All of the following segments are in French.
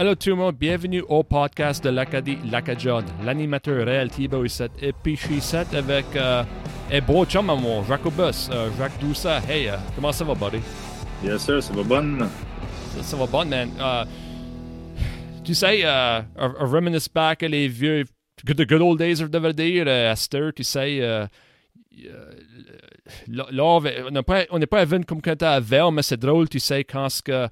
Allô tout le monde, bienvenue au podcast de l'Acadie Lacadjon. L'animateur réel Thibaut ici, et puis je suis ici avec euh, un beau chum à moi, Jacobus, euh, Jacques Doussa. Hey, euh, comment ça va, buddy? Yes, sir, ça va bon. Ça, ça va bon, man. Euh, tu sais, euh, a, a reminisce back à les vieux, the good old days, je devrais dire, euh, Esther, tu sais, euh, euh, là, on n'est pas, on n'est pas à vivre comme quand t'es à Vel, mais c'est drôle, tu sais, quand ce que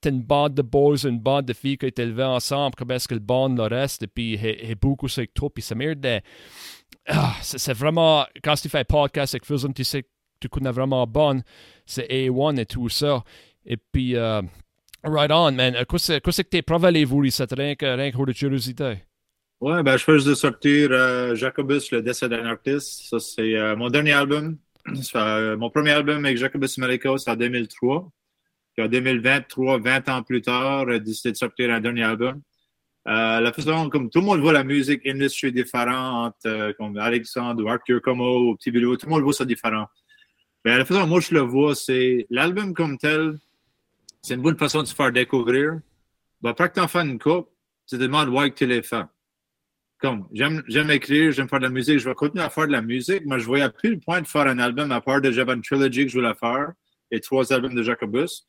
t'as une bande de boys, une bande de filles qui ont été élevées ensemble, comment est-ce que le bande le reste, et puis et, et beaucoup avec toi, puis ça merde de... Ah, c'est vraiment, quand tu fais un podcast avec Fusion, tu sais que tu connais vraiment bon, c'est A1 et tout ça. Et puis, euh, right on, man. Euh, Qu'est-ce que t'es provalé, vous, ici, rien que, rien que de curiosité? Ouais, ben, je fais juste de sortir euh, Jacobus, le décès d'un artiste. Ça, c'est euh, mon dernier album. Euh, mon premier album avec Jacobus America, c'est en 2003. Puis en 2023, 20 ans plus tard, j'ai décidé de sortir un dernier album. Euh, la façon, comme tout le monde voit la musique industry différente, euh, comme Alexandre ou Arthur Como ou Petit Bilou, tout le monde voit ça différent. Mais la façon dont moi je le vois, c'est l'album comme tel, c'est une bonne façon de se faire découvrir. Ben, après que tu en fais une coupe, tu te demandes que tu les fais. Comme, j'aime, écrire, j'aime faire de la musique, je vais continuer à faire de la musique, mais je voyais plus le point de faire un album à part de une trilogy que je voulais faire et trois albums de Jacobus.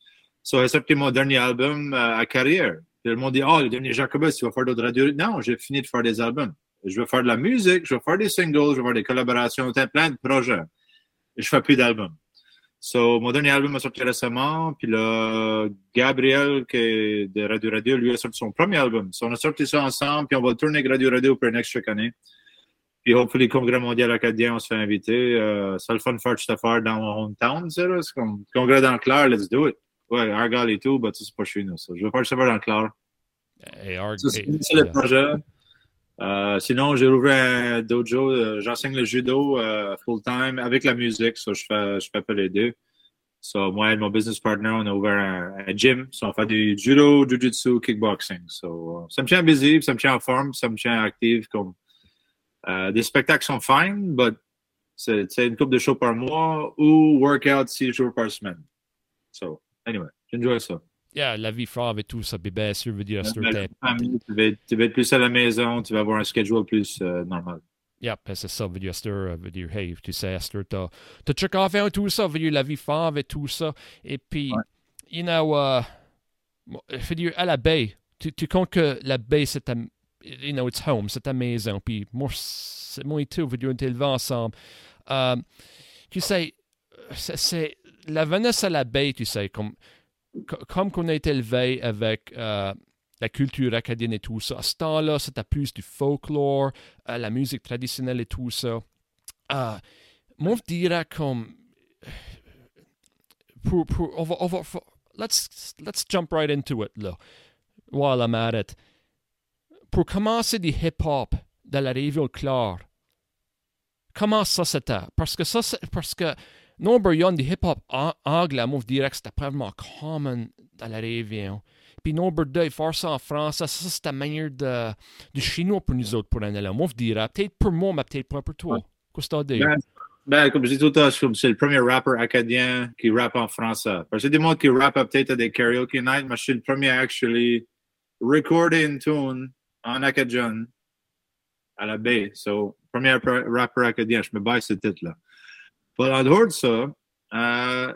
So, j'ai sorti mon dernier album euh, à carrière. Puis le monde dit, oh, le dernier Jacobus, tu vas faire d'autres radios. Non, j'ai fini de faire des albums. Je vais faire de la musique, je vais faire des singles, je vais faire des collaborations, plein de projets. Et je fais plus d'albums. So, mon dernier album a sorti récemment, puis là, Gabriel, qui est de Radio Radio, lui a sorti son premier album. So, on a sorti ça ensemble, puis on va le tourner Radio Radio pour une extra chaque année. Puis, hopefully, le Congrès mondial acadien, on se fait inviter. Euh, c'est le fun de faire dans mon hometown. C'est comme Congrès dans le clair, let's do it. Ouais, Argyle et tout, ça, c'est pas chez nous, ça. Je veux faire ça dans le clair. Hey, Ça, C'est le euh, projet. Euh, sinon, j'ai ouvert un dojo. euh, J'enseigne le judo euh, full-time avec la musique. So, je fais, je fais pas les deux. So, moi et mon business partner, on a ouvert un, un gym. So, on fait du judo, jujitsu, kickboxing. So, ça me tient busy, ça me tient en forme, ça me tient active. Comme, des spectacles sont fine, but c'est une coupe de show par mois ou workout six jours par semaine. So, anyway, j'enjoy ça. Yeah, la vie frave et tout ça, bien sûr, veut dire, Tu vas, être- plus à la maison, tu vas avoir un schedule plus euh, normal. Yeah, c'est ça, veut dire, Esther, euh, veut dire, hey, tu sais, Esther, t'as, t'as check off et tout ça, veut dire, la vie fave et tout ça. Et puis, Ouais. you know, uh, veut dire, à la baie, tu, tu comptes que la baie, c'est ta, you know, it's home, c'est ta maison. Puis, moi, c'est moi et tout, veut dire, on élevés ensemble. Euh, tu sais, c'est la à la baie, tu sais, comme, co- comme qu'on a été élevé avec euh, la culture acadienne et tout ça. À ce temps-là, c'était plus du folklore, euh, la musique traditionnelle et tout ça. Euh, moi, je dirais comme. Pour, pour, on va, on va, for- let's, let's jump right into it, là, while I'm at it. Pour commencer du hip-hop de la région Clare, comment ça c'était? Parce que ça, parce que nombre yon du hip-hop an- anglais, moi, je dirais que c'était vraiment common dans la région. Puis nombre deux, faire ça en français, ça, c'est la manière de, du chinois pour nous autres, pour un élève. Moi, je dirais, peut-être pour moi, mais peut-être pas pour toi. Qu'est-ce que tu as dit? Ben, Ben, comme je dis tout le temps, c'est le premier rapper acadien qui rappe en français. Parce que des mots qui rappent peut-être à des karaoke nights, mais je suis le premier à actually recorder une tune en acadien à la baie. So, premier rapper acadien, je me baille ce titre-là. En dehors de ça, euh,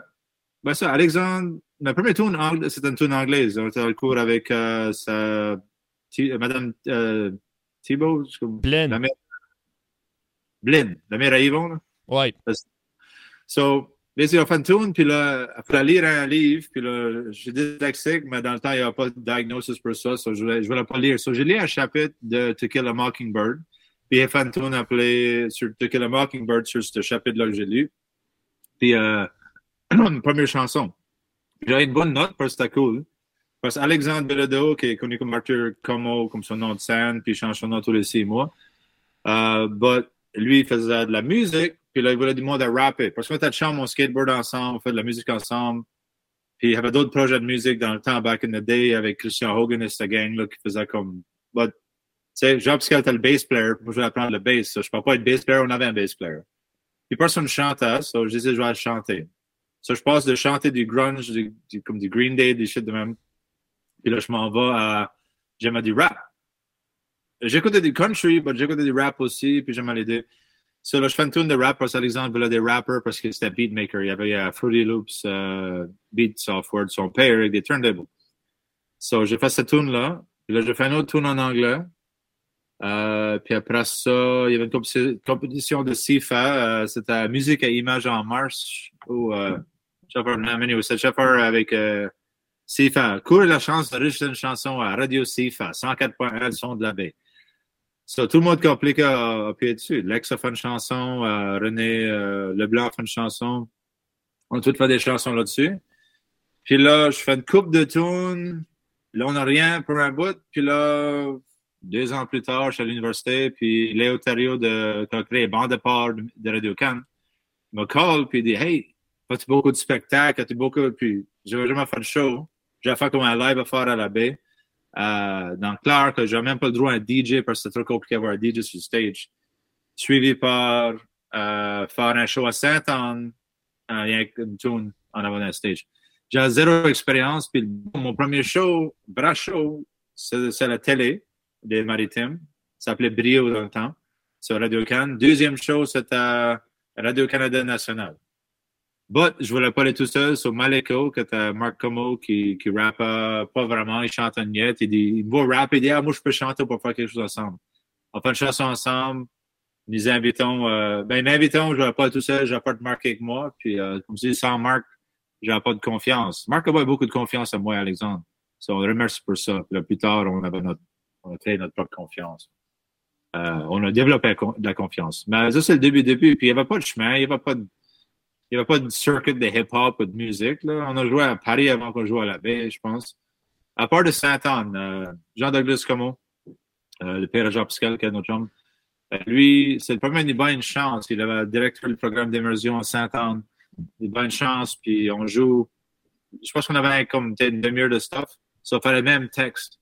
ben ça, Alexandre, ma première angla- c'est une tune anglaise. On était le cours avec euh, sa, euh, Madame euh, Thibault, Blin. la mère, Blin, la mère à Yvon, là. Ouais. So, basically, on fait une puis là, fallait lire un livre, puis là, j'ai dyslexique, mais dans le temps, il n'y avait pas de diagnosis pour ça, so je voulais, je voulais pas lire. So, j'ai lu un chapitre de To Kill a Mockingbird, puis il a fait une tune appelée sur To Kill a Mockingbird sur ce chapitre-là que j'ai lu. Puis, euh, première chanson. J'avais une bonne note parce que c'était cool. Parce qu'Alexandre Bellodo, qui est connu comme Arthur Como, comme son nom de scène, puis il change son nom tous les six mois. But lui, il faisait de la musique, puis là, il voulait du monde à rapper. Parce qu'on était de chambre, on skateboard ensemble, on fait de la musique ensemble. Puis il avait d'autres projets de musique dans le temps, back in the day, avec Christian Hogan et cette gang-là qui faisait comme. But, sais, Jean-Pascal était le bass player, moi, je voulais apprendre le bass. So, je ne peux pas être bass player, on avait un bass player. Puis personne chantait, so je disais, je vais chanter. So, je passe de chanter du grunge, du, comme du Green Day, des shit de même. Puis là, je m'en vais à j'aimais du rap. J'écoutais du country, mais j'écoutais du rap aussi, puis j'aimais les deux. So, là, je fais une tune de rap, par exemple, là, des rappers, parce que c'était beatmaker. Il y avait uh, Fruity Loops, uh, Beat Software, son père, avec des turntables. So, j'ai fait cette tune-là. Puis là, j'ai fait une autre tune en anglais. Euh, puis après ça, il y avait une compétition de CIFA. Euh, c'était musique à image en mars. Ou, euh, c'était chauffeur avec euh, CIFA. Cours la chance de enregistrer une chanson à Radio CIFA, 104.1, le son de la baie. So, tout le monde compliqué à pied dessus. Lex a fait une chanson, euh, René Leblanc a fait une chanson. On a tous fait des chansons là-dessus. Puis là, je fais une coupe de tunes. Là, on n'a rien pour un bout. Puis là, deux ans plus tard, je suis à l'université. Puis Léo Thériault, de, qui a créé Bande de part de Radio Cannes, me call. Puis dit Hey, beaucoup de spectacles? As-tu beaucoup? Puis j'avais jamais fait de show. J'ai fait comme un live à faire à la baie euh, dans Clark, que j'ai même pas le droit à un DJ parce que c'est trop compliqué d'avoir un DJ sur le stage. Suivi par euh, faire un show à Saint-Anne, il y a une tune en avant d'un stage. J'ai zéro expérience, puis mon premier show, vrai show, c'est la télé des maritimes. Ça s'appelait Brio dans le temps, sur Radio Canada. Deuxième show, c'était Radio-Canada National. But je voulais pas aller tout seul sur Maleko, que t'as Marc Como qui, qui rappe pas vraiment, il chante en net. Il dit, il va rapper, il dit, ah, moi, je peux chanter pour faire quelque chose ensemble. On fait une chanson ensemble. Nous invitons, euh, ben, invitons, je vais pas tout seul, de Marc avec moi. Puis, euh, comme je dis, sans Marc, j'ai pas de confiance. Marc a beaucoup de confiance en moi, Alexandre. So, on remercie pour ça. Puis là, plus tard, on avait notre, on a créé notre propre confiance. Euh, on a développé de la confiance. Mais ça, c'est le début, début. Puis il n'y avait pas de chemin, il n'y avait pas de, avait pas de circuit de hip-hop ou de musique. Là. On a joué à Paris avant qu'on joue à la baie, je pense. À part de Saint-Anne, euh, Jean-Douglas Como, euh, le père Jean Pascal, qui est notre homme, euh, lui, c'est le premier, il a une chance. Il avait directeur du programme d'immersion à Saint-Anne. Il a une chance, puis on joue. Je pense qu'on avait comme une demi-heure de stuff. Ça fait le même texte.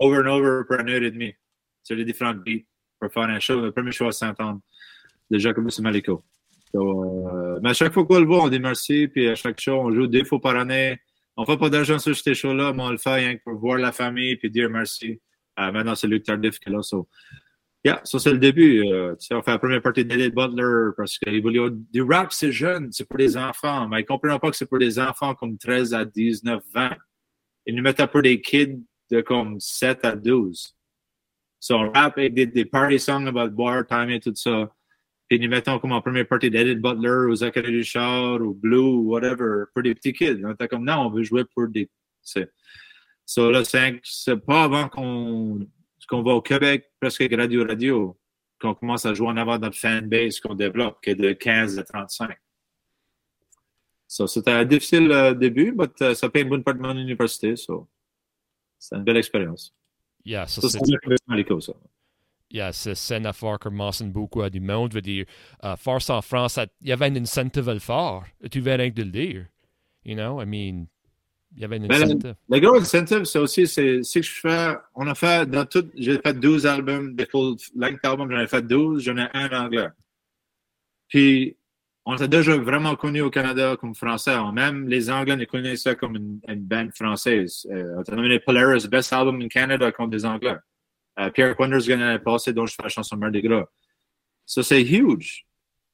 Over and over pour une heure et demie. Sur les différents beats pour faire un show. Le premier show à Saint-Anne de Jacobus Malico. Euh, mais à chaque fois qu'on le voit, on dit merci. Puis à chaque show, on joue deux fois par année. On fait pas d'argent sur ces shows-là, mais on le fait rien que pour voir la famille puis dire merci. Euh, maintenant, c'est Luc Tardif qui est là. So. Ça, c'est le début. Euh, on fait la première partie d'Eddie Butler parce qu'il voulait du rap, c'est jeune, c'est pour les enfants. Mais ils ne comprennent pas que c'est pour les enfants comme 13 à 19, 20. Ils nous mettent un peu des kids de comme 7 à 12. So, on rap avec des, des party songs about bar time et tout ça. Puis nous mettons comme en première partie d'Edith Butler ou Zachary Richard ou Blue ou whatever pour des petits kids. On était comme non, on veut jouer pour des. C'est so, là, c'est pas avant qu'on va au Québec, presque Radio Radio, qu'on commence à jouer en avant notre fanbase qu'on développe, qui est de 15 à 35. So, c'était un difficile euh, début, mais uh, ça paye une bonne partie de mon université. So, c'est une belle expérience. Yeah, ça, ça c'est ça yeah, c'est une affaire qui mentionne beaucoup à du monde. Veut dire, uh, force en France, il y avait un incentive à le faire. Tu viens rien de le dire. You know, I mean, il y avait un ben, incentive. Le, le, gros incentive, c'est aussi, c'est si je fais, on a fait, dans tout, j'ai fait 12 albums, des full length albums, j'en ai fait 12, j'en ai un en anglais. Puis, on s'est déjà vraiment connu au Canada comme français. Même les Anglais nous connaissaient comme une, une band française. Euh, on a nommé Polaris Best Album in Canada contre des Anglais. Uh, Pierre Quenders gagne l'année passée, dont je fais la chanson Mardi Gras. Ça, c'est huge.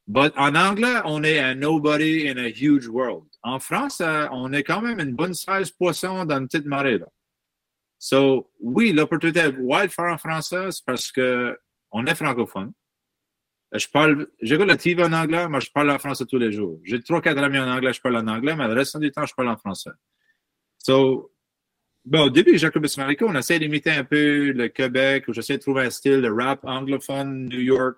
But en anglais, on est un nobody in a huge world. En France, on est quand même une bonne size poisson dans une petite marée. Là. So, oui, l'opportunité de faire en français, parce que on est francophone. Je parle, la TV en anglais, mais je parle en français tous les jours. J'ai trois, quatre amis en anglais, je parle en anglais, mais le reste du temps, je parle en français. So, Bon, au début, Jacobus Marico, on essaie d'imiter un peu le Québec, où j'essaie de trouver un style de rap anglophone, New York,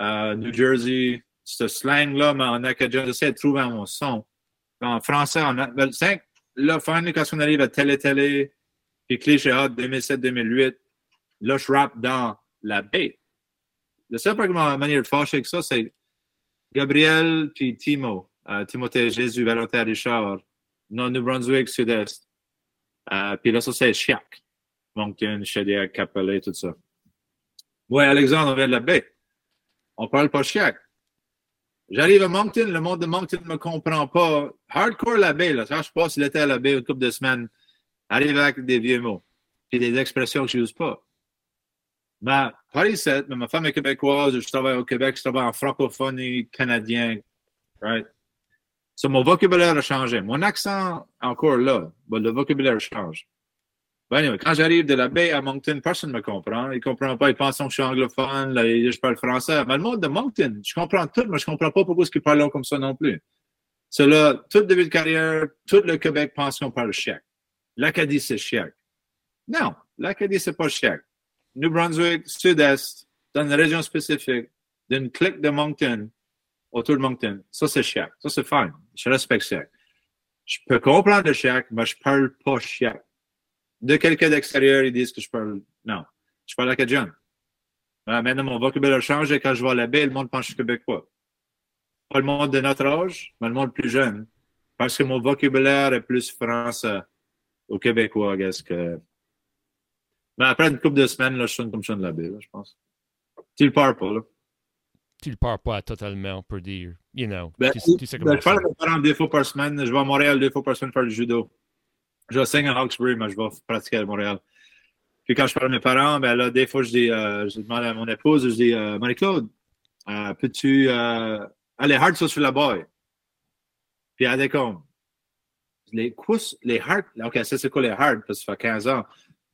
euh, New Jersey, ce slang-là, mais en acadien, j'essaie de trouver mon son. En français, en ben, là, finally, quand on arrive à Télé Télé, puis Cliché Hot 2007-2008, là, je rappe dans la baie. Le seul manière de fâcher avec ça, c'est Gabriel puis Timo, euh, Timothée Jésus, Valentin Richard, non New Brunswick, Sud-Est. Euh, puis là, ça, c'est Chiac. Moncton, Chaudière, Capelé, tout ça. Ouais, Alexandre, on vient de la baie. On parle pas Chiac. J'arrive à Moncton, le monde de Moncton ne me comprend pas. Hardcore la baie, là. Ça, je passe l'été à la baie une couple de semaines. Arrive avec des vieux mots. puis des expressions que je n'use pas. Mais par ici, mais ma femme est québécoise, je travaille au Québec, je travaille en francophonie canadien, right? So, mon vocabulaire a changé. Mon accent, encore là, but le vocabulaire change. Ben anyway, quand j'arrive de la baie à Moncton, personne ne me comprend. Ils ne comprennent pas. Ils pensent que je suis anglophone, là, je parle français. Mais le monde de Moncton, je comprends tout, mais je ne comprends pas pourquoi ils parlent comme ça non plus. C'est là, toute début de carrière, tout le Québec pense qu'on parle chic. L'Acadie, c'est chic. Non, l'Acadie, c'est pas chic. New Brunswick, Sud-Est, dans une région spécifique, d'une clique de Moncton, autour de Moncton, ça, c'est chic. Ça, c'est fine. Je respecte chic. Je peux comprendre le chic, mais je parle pas chic de quelqu'un d'extérieur, ils disent que je parle. Non, je parle acadien. Ah, maintenant, mon vocabulaire change et quand je vois la le monde pense que je suis québécois. Pas le monde de notre âge, mais le monde plus jeune. Parce que mon vocabulaire est plus français au québécois, qu'est-ce que. Mais après une couple de semaines, là, je sonne comme ça de la baie, je pense. Tu le parles pas, là. Tu le parles pas totalement, on peut dire. You know. Ben, tu, sais ben, je parle mes parents deux fois par semaine. Je vais à Montréal deux fois par semaine faire du judo je vais à Hawkesbury, mais je vais pratiquer à Montréal. Puis quand je parle à mes parents, ben là, des fois, je dis, euh, je demande à mon épouse, je dis, euh, Marie-Claude, euh, peux-tu aller hard sur la boy? Puis elle dit comme, les les hard, ok, ça c'est quoi les hard, parce que ça fait 15 ans.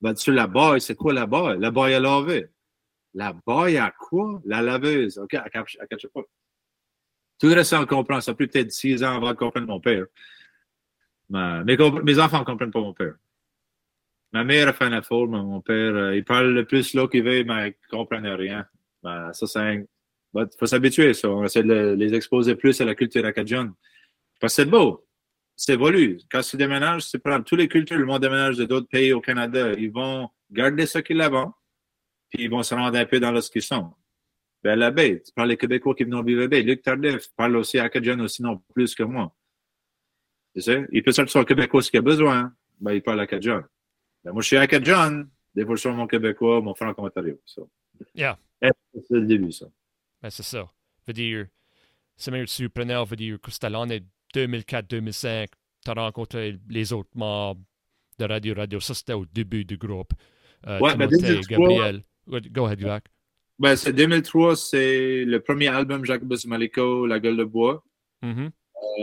Ben, sur la boy, c'est quoi la boy? La boy à laver. La boy à quoi? La laveuse. Ok, elle ne pas. Tout le reste, on comprend. Ça peut peut-être 6 ans avant de comprendre mon père. Mais, mes, enfants ne comprennent pas mon père. Ma mère a fait un effort, mais mon père, euh, il parle le plus là qu'il veut, mais il ne comprend rien. Ben, ça, c'est Il faut s'habituer, ça. On essaie de les exposer plus à la culture acadienne. Parce que c'est beau. C'est évolue. Quand tu déménages, c'est prendre toutes les cultures, le monde déménage de d'autres pays au Canada. Ils vont garder ce qu'ils avaient, puis ils vont se rendre un peu dans ce qu'ils sont. Ben, la baie, tu parles les Québécois qui viennent vivre à baie. Luc Tardif parle aussi acadien aussi, non plus que moi. Il peut sortir son québécois s'il a besoin. Ben, il parle acadien. Ben, moi, je suis acadien. Des fois, je suis mon québécois, mon franco-ontario. So. Yeah. C'est le début, ça? Ben, c'est ça. Veut dire, c'est même surprenant, veut dire que c'était l'année 2004-2005. Tu as rencontré les autres membres de Radio Radio. Ça, c'était au début du groupe. Euh, ouais, ben, 2003, Gabriel. Go ahead, Jack. Ben, c'est 2003, c'est le premier album Jacobus Maliko, La gueule de bois. Mm -hmm.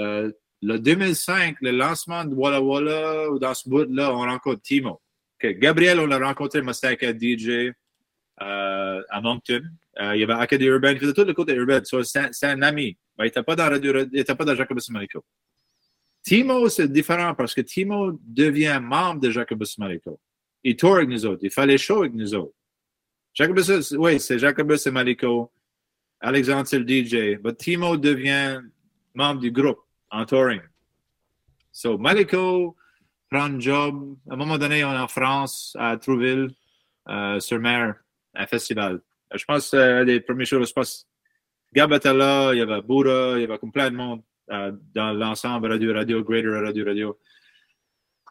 euh, le 2005, le lancement de Walla Walla, dans ce bout-là, on rencontre Timo. Gabriel, on l'a rencontré, c'était DJ à Moncton. Euh, il y avait Acadie Urban, il faisait tout le côté urbain. c'est un ami. il n'était pas dans Radio, il n'était pas dans Jacobus Marico. Timo, c'est différent parce que Timo devient membre de Jacobus Marico. Il tourne avec nous autres. Il fait les avec nous autres. Jacobus, oui, c'est Jacobus et Marico. Alexandre, c'est le DJ. Mais Timo devient membre du groupe en touring. So, Maliko prend un job. À un moment donné, on est en France, à Trouville, euh, sur mer, un festival. Je pense euh, les premiers jours, je pense, Gab était là, il y avait Bouddha, il y avait plein de monde euh, dans l'ensemble Radio Radio, Greater Radio Radio.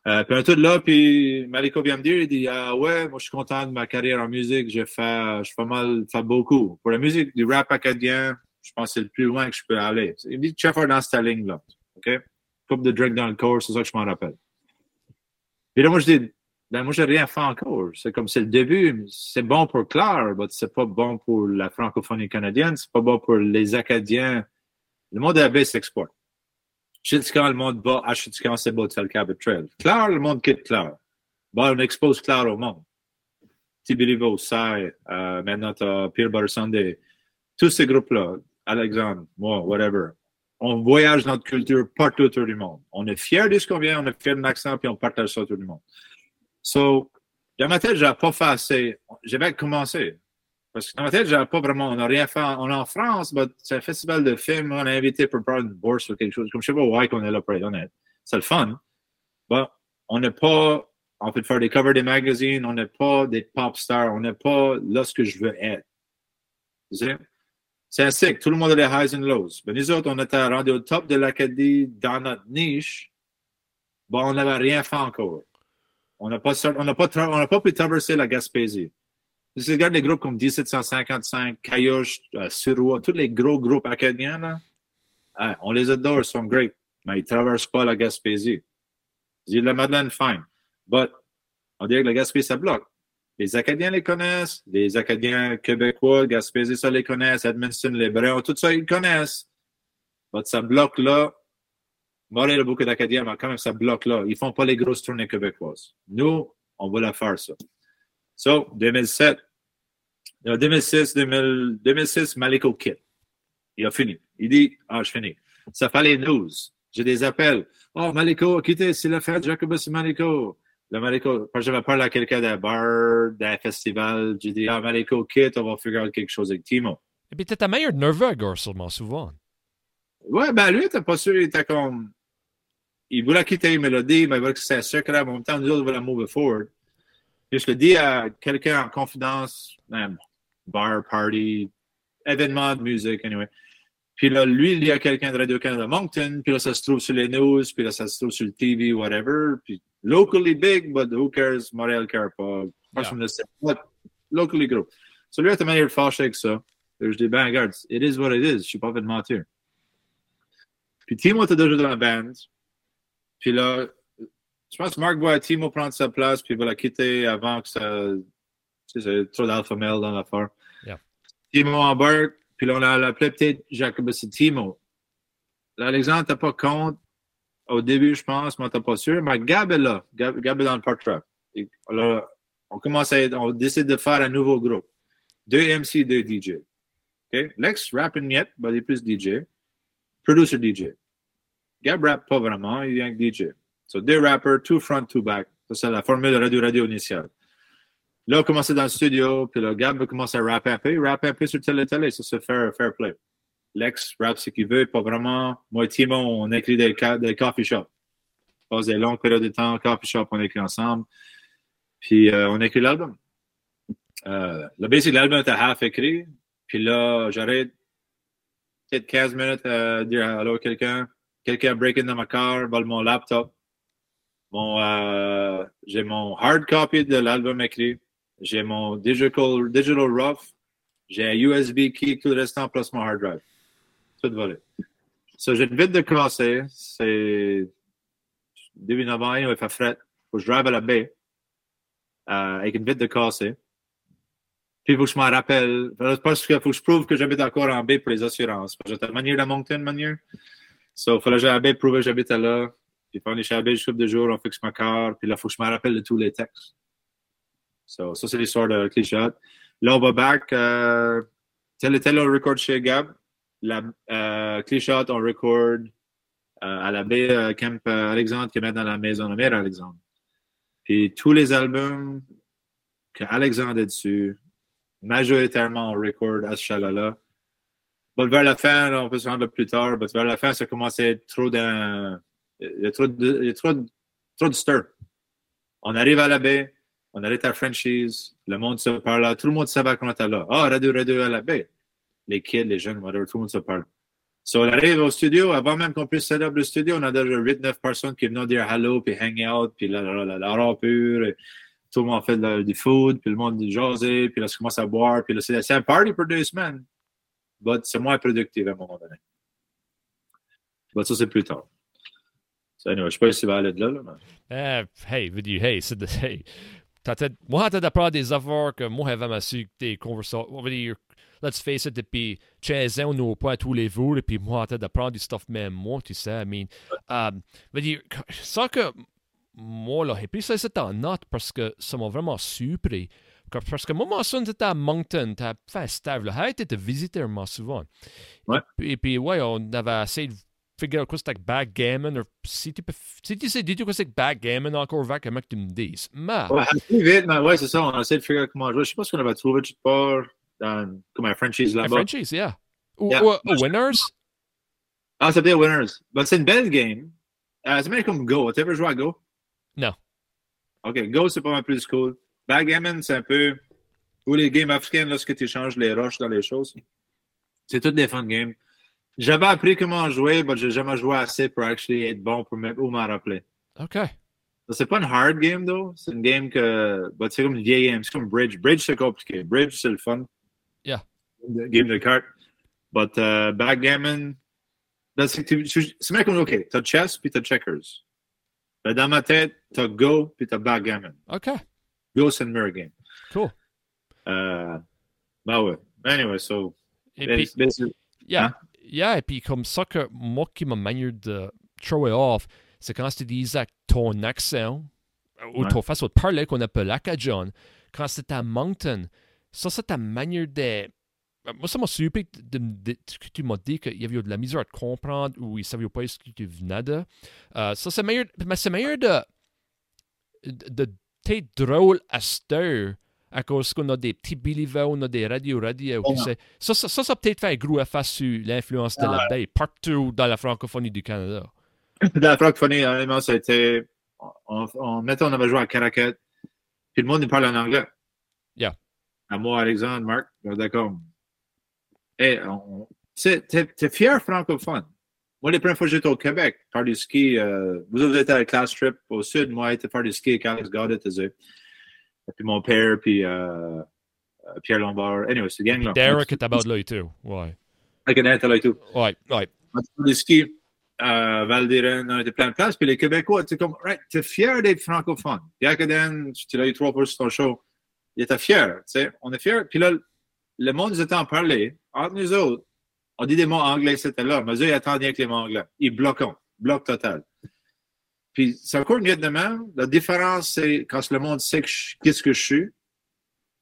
Euh, puis on est là, puis Maliko vient me dire, il dit ah, Ouais, moi je suis content de ma carrière en musique, j'ai fait, je fais mal, fait beaucoup. Pour la musique du rap acadien, je pense que c'est le plus loin que je peux aller. Il me dit Cheffer dans cette ligne-là. OK? Coupe de drink dans le corps, c'est ça que je m'en rappelle. Et là, moi, je dis, ben, moi, j'ai rien fait encore. C'est comme c'est le début. C'est bon pour Claire, mais c'est pas bon pour la francophonie canadienne. C'est pas bon pour les Acadiens. Le monde baie s'exporte. quand le monde va à quand c'est beau de le Cabot Trail. Claire, le monde quitte Claire. Bon, on expose Claire au monde. Tiberivo, Sai, euh, maintenant, t'as Pierre Sunday. Tous ces groupes-là. Alexandre, moi, whatever. On voyage notre culture partout autour du monde. On est fiers de ce qu'on vient, on est fiers de l'accent, puis on partage ça autour du monde. So, dans ma tête, j'avais pas fait assez. J'avais commencé. Parce que dans ma tête, j'avais pas vraiment, on n'a rien fait. On est en France, mais c'est un festival de films, on est invité pour prendre une bourse ou quelque chose. Comme je sais pas why qu'on est là pour être honnête. C'est le fun. Mais on n'est pas, on peut faire des covers des magazines, on n'est pas des pop stars, on n'est pas là ce que je veux être. C'est un cycle. Tout le monde a des highs and lows. Ben, nous autres, on était rendu au top de l'Acadie dans notre niche. Bon, on n'avait rien fait encore. On n'a pas, on n'a pas, on n'a pas pu traverser la Gaspésie. Si tu regardes les groupes comme 1755, Caillouche, euh, tous les gros groupes acadiens, là, hein, on les adore, ils sont great, mais ils ne traversent pas la Gaspésie. Ils la Madeleine, fine. But On dirait que la Gaspésie, ça bloque. Les Acadiens les connaissent, les Acadiens québécois, Gaspésie, ça les connaissent, Edmonton, les Bruns, tout ça, ils connaissent. Mais ça bloque là. Montréal a beaucoup d'Acadiens, mais quand même, ça bloque là. Ils font pas les grosses tournées québécoises. Nous, on va la faire, ça. So, 2007, 2006, 2000, 2006, Maliko quitte. Il a fini. Il dit, ah, je finis. Ça fait les news. J'ai des appels. Oh, Maliko a quitté, c'est la fête, Jacobus Maliko. Le Maliko, quand j'avais parlé à quelqu'un d'un bar, d'un festival, j'ai dit, ah, Maliko quitte, on va faire quelque chose avec Timo. Et puis, t'étais meilleur nerveux, sûrement, souvent. Ouais, ben lui, t'es pas sûr, il était comme. Il voulait quitter une mélodie, mais il voulait que c'était secret. En même temps, nous autres, on voulait move forward. Puis je le dis à quelqu'un en confidence, ben, bar, party, événement de musique, anyway. Puis là, lui, il y a quelqu'un de Radio-Canada Moncton, puis là, ça se trouve sur les news, puis là, ça se trouve sur le TV, whatever. Puis locally big, but who cares? Montréal care pas. Franchement, yeah. locally gros. So lui, il a manière de fâcher avec ça. Et je dis, ben, regarde, it is what it is. Je suis pas fait de mentir. Puis Timo était déjà dans la band. Puis là, je pense que Marc voit Timo prendre sa place, puis il va la quitter avant que ça. Tu sais, c'est trop d'alpha male dans l'affaire. Yeah. Timo embarque, puis là, on l'a appelé peut-être Jacob, Timo. Là, Alexandre, t'as pas compte. Au début, je pense, mais t'as pas sûr. Mais Gab est là. Gab, Gab est dans le park trap. Alors, on commence à on décide de faire un nouveau groupe. Deux MC, deux DJ. Lex rap and yet, mais il est plus DJ. Producer DJ. Gab rap pas vraiment, il est un DJ. So, deux rappers, two front, two back. Ça, c'est la formule radio-radio initiale. Là, on commence dans le studio, puis là, Gab commence à rapper un peu. Il rappe un peu sur télé-télé, ça c'est fair, fair play. Lex rap ce qu'il veut, pas vraiment. Moi et Timo, on écrit des, des coffee shops. On passe des longues périodes de temps, coffee shop, on écrit ensemble. Puis euh, on écrit l'album. Euh, le basic, l'album était half écrit. Puis là, j'arrête peut-être 15 minutes à dire allô à quelqu'un. Quelqu'un break dans ma car, vole mon laptop. Euh, j'ai mon hard copy de l'album écrit. J'ai mon digital, rough. J'ai un USB key, tout le restant, plus mon hard drive. Tout volé. So, j'ai une vite de classer. C'est début novembre, il fait fret. Faut que je drive à la baie euh, avec une vite de casser. Puis, faut que je m'en rappelle. Parce qu'il faut que je prouve que j'habite encore en baie pour les assurances. J'étais à manière de Moncton, manière. So, il fallait que baie prouver que j'habite là. Puis, chez la baie, je de jour, on fixe ma carte. Puis là, il faut que je me rappelle de tous les textes. So, ça, c'est l'histoire de Clishot. Là, on va back. Euh, tel et tel, on record chez Gab. La, euh, Clishot, on record euh, à la baie euh, Camp euh, Alexandre, qui est maintenant la maison de mère Alexandre. Puis tous les albums que Alexandre est dessus, majoritairement, on record à ce chalet-là. Bon, vers la fin, on peut se rendre plus tard, mais vers la fin, ça commence à être trop d'un. Y a trop de, a trop trop de stir. On arrive à la baie, on arrête à Frenchies, le monde se parle tout le monde savait qu'on était là. Ah, oh, Radio Radio à la baie. Les kids, les jeunes, whatever, tout le monde se parle. So, on arrive au studio, avant même qu'on puisse set le studio, on a déjà 8-9 personnes qui venaient dire hello, puis hang out, puis la, la, la, la pure, tout le monde fait du food, puis le monde dit jaser, puis là, ça commence à boire, puis là, c'est un party pour deux semaines. But c'est moins productif à un moment donné. But ça, c'est plus tard. So, anyway, je sais pas si ça va aller de là, là mais... Uh, hey, dire, hey, c'est de, hey, moi, t'as d'apprendre des affaires que moi, j'avais su des conversations. On va dire, let's face it, depuis 15 ans, on n'a pas tous les jours, et puis moi, t'as d'apprendre du stuff même moi, tu sais. I mean, um, veux dire, ça que moi, là, et puis ça, c'est en note parce que ça m'a vraiment surpris. Parce que moi, ça, j'étais à Moncton, t'as fait stage, là, j'ai été visiter moi souvent. Ouais. Et puis, ouais, on avait essayé de figure out quoi c'est backgammon, ou si tu peux, si tu sais, dis-tu quoi c'est que backgammon encore, va comment tu me dises. Mais. Ouais, vite, mais ouais, c'est ça, on a essayé de figure out comment jouer. Je sais pas ce qu'on avait trouvé quelque part dans, comme un franchise là-bas. Un franchise, yeah. Ou, yeah. ou, ou Winners? Ah, c'est bien Winners. Mais c'est une belle game. Uh, c'est même comme Go. Tu ever joué à Go? Non. OK, Go, c'est pas mal plus cool. Backgammon, c'est un peu. Ou les games africaines, lorsque tu échanges les roches dans les choses. C'est toutes des fun games. J'avais appris comment jouer, mais j'ai jamais joué assez pour actually être bon pour m'en rappeler. OK. C'est pas une hard game, though. C'est une game que. Bah, c'est comme une vieille game. C'est comme Bridge. Bridge, c'est compliqué. Bridge, c'est le fun. Yeah. Game de cartes. But uh, backgammon, c'est même comme, OK, t'as chess puis t'as checkers. Ben, dans ma tête, t'as Go puis t'as Backgammon. OK. C'est une mirror game. Cool. Euh, ben ouais. Anyway, so. Et ben, puis, ben, c'est- yeah, Hein? yeah, et puis comme ça que moi qui ma manière de throw it off, c'est quand tu disais ton accent, ou Ouais. ton façon de parler qu'on appelle l'acadian, quand c'était à Moncton, ça c'est ta manière de... Moi, ça m'a surpris que tu m'as dit qu'il y avait eu de la misère à te comprendre ou ils ne savaient pas ce que tu venais de. Euh, ça, c'est meilleur, mais c'est meilleur de, de, de t'être drôle à cette à cause qu'on a des petits believers, on a des radios radio. tu Ouais. sais. Ça, ça, ça, peut-être fait un gros effet sur l'influence de la baie partout dans la francophonie du Canada. Dans la francophonie, honnêtement, ça a été. On, on, mettons, on avait joué à Caracat, puis le monde, parle en anglais. Yeah. À moi, Alexandre, Marc, on d'accord. Hey, on- t'es t'es- t'es fier francophone. Moi, les premières fois que j'étais au Québec, faire du ski, euh, vous avez été à la class trip au sud, moi, j'étais faire du ski avec Alex faisait. Et puis mon père, puis euh, euh, Pierre Lombard. Anyway, c'est gang là. Derek est about là tout. Ouais. Avec un intellect et tout. Ouais, ouais. on a du ski à Val d'Irène, on était plein de places. Puis les Québécois, tu comme, right, t'es fier d'être francophone. Pierre Caden, tu l'as eu trois fois sur ton show, il était fier, tu sais. On est fier. Puis là, le monde, ils étaient en parler. Entre nous autres, on dit des mots anglais, c'était. Mais eux, ils attendaient avec les mots anglais. Ils bloquent. Bloc total. Puis c'est mieux de même. La différence, c'est quand le monde sait que qu'est-ce que je suis,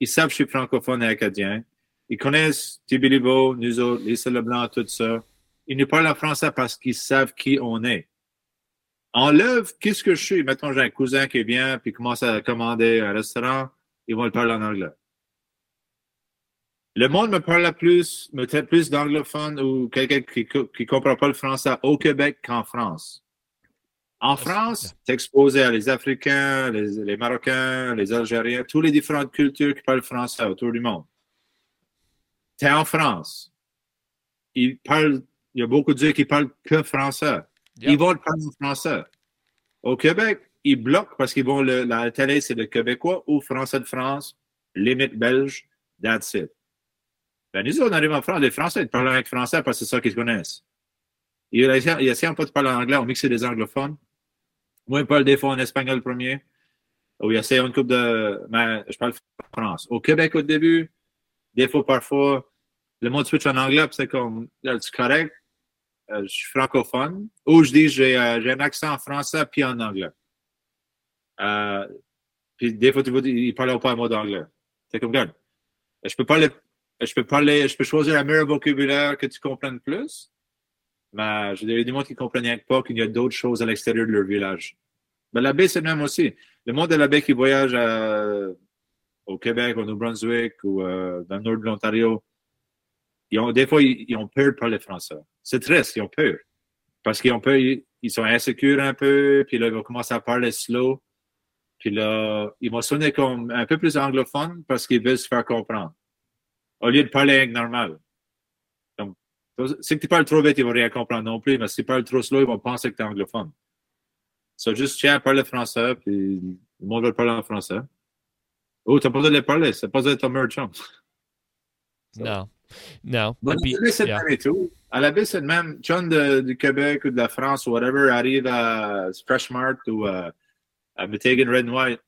ils savent que je suis francophone et acadien. Ils connaissent Tibilibo, nous autres, Lisa Leblanc, tout ça. Ils nous parlent en français parce qu'ils savent qui on est. Enlève qu'est-ce que je suis? Mettons, j'ai un cousin qui vient puis commence à commander un restaurant, ils vont le parler en anglais. Le monde me parle plus, me traite plus d'anglophone ou quelqu'un qui ne comprend pas le français au Québec qu'en France. En France, tu es exposé à les Africains, les, les Marocains, les Algériens, toutes les différentes cultures qui parlent français autour du monde. Tu es en France. Ils parlent, il y a beaucoup de gens qui parlent que français. Yep. Ils vont le parler en français. Au Québec, ils bloquent parce qu'ils vont, le, la télé, c'est le québécois ou français de France, limite belge, that's it. Ben, nous, on arrive en France, les Français, ils parlent avec français parce que c'est ça qu'ils connaissent. Ils ils essaient pas de parler anglais, on mixe des anglophones. Moi, je parle des fois en espagnol premier. Ou ils essayent une coupe de. Mais je parle France. Au Québec, au début, des fois, parfois, le mot switch en anglais, c'est comme, c'est correct, euh, je suis francophone. Ou je dis, j'ai euh, un accent en français puis en anglais. Euh, puis des fois, tu vois, ils parlent pas un mot d'anglais. C'est comme, regarde, je peux parler, je peux parler, je peux choisir un meilleur vocabulaire que tu comprennes plus. Mais j'ai des gens qui ne comprennent pas qu'il y a d'autres choses à l'extérieur de leur village. Mais la baie, c'est même aussi. Le monde de la baie qui voyage à- au Québec, au New-Brunswick ou euh, dans le nord de l'Ontario, des fois, ils, ont peur de parler français. C'est triste, ils ont peur. Parce qu'ils ont peur, ils sont insécures un peu, puis là, ils vont commencer à parler slow. Puis là, ils vont sonner comme un peu plus anglophone parce qu'ils veulent se faire comprendre. Au lieu de parler normal. Donc, si tu parles trop vite, ils vont rien comprendre non plus, mais si tu parles trop slow, ils vont penser que tu es anglophone. So, juste tiens à parler français, puis le monde va parler en français. Oh, t'as pas besoin de les parler, c'est pas besoin d'être un merchant. Non. Non. Bon, puis, à la baie, c'est le yeah. même et tout. À la baie, c'est le même. John de, du Québec ou de la France ou whatever arrive à Freshmart ou à, à Metegan Red and White.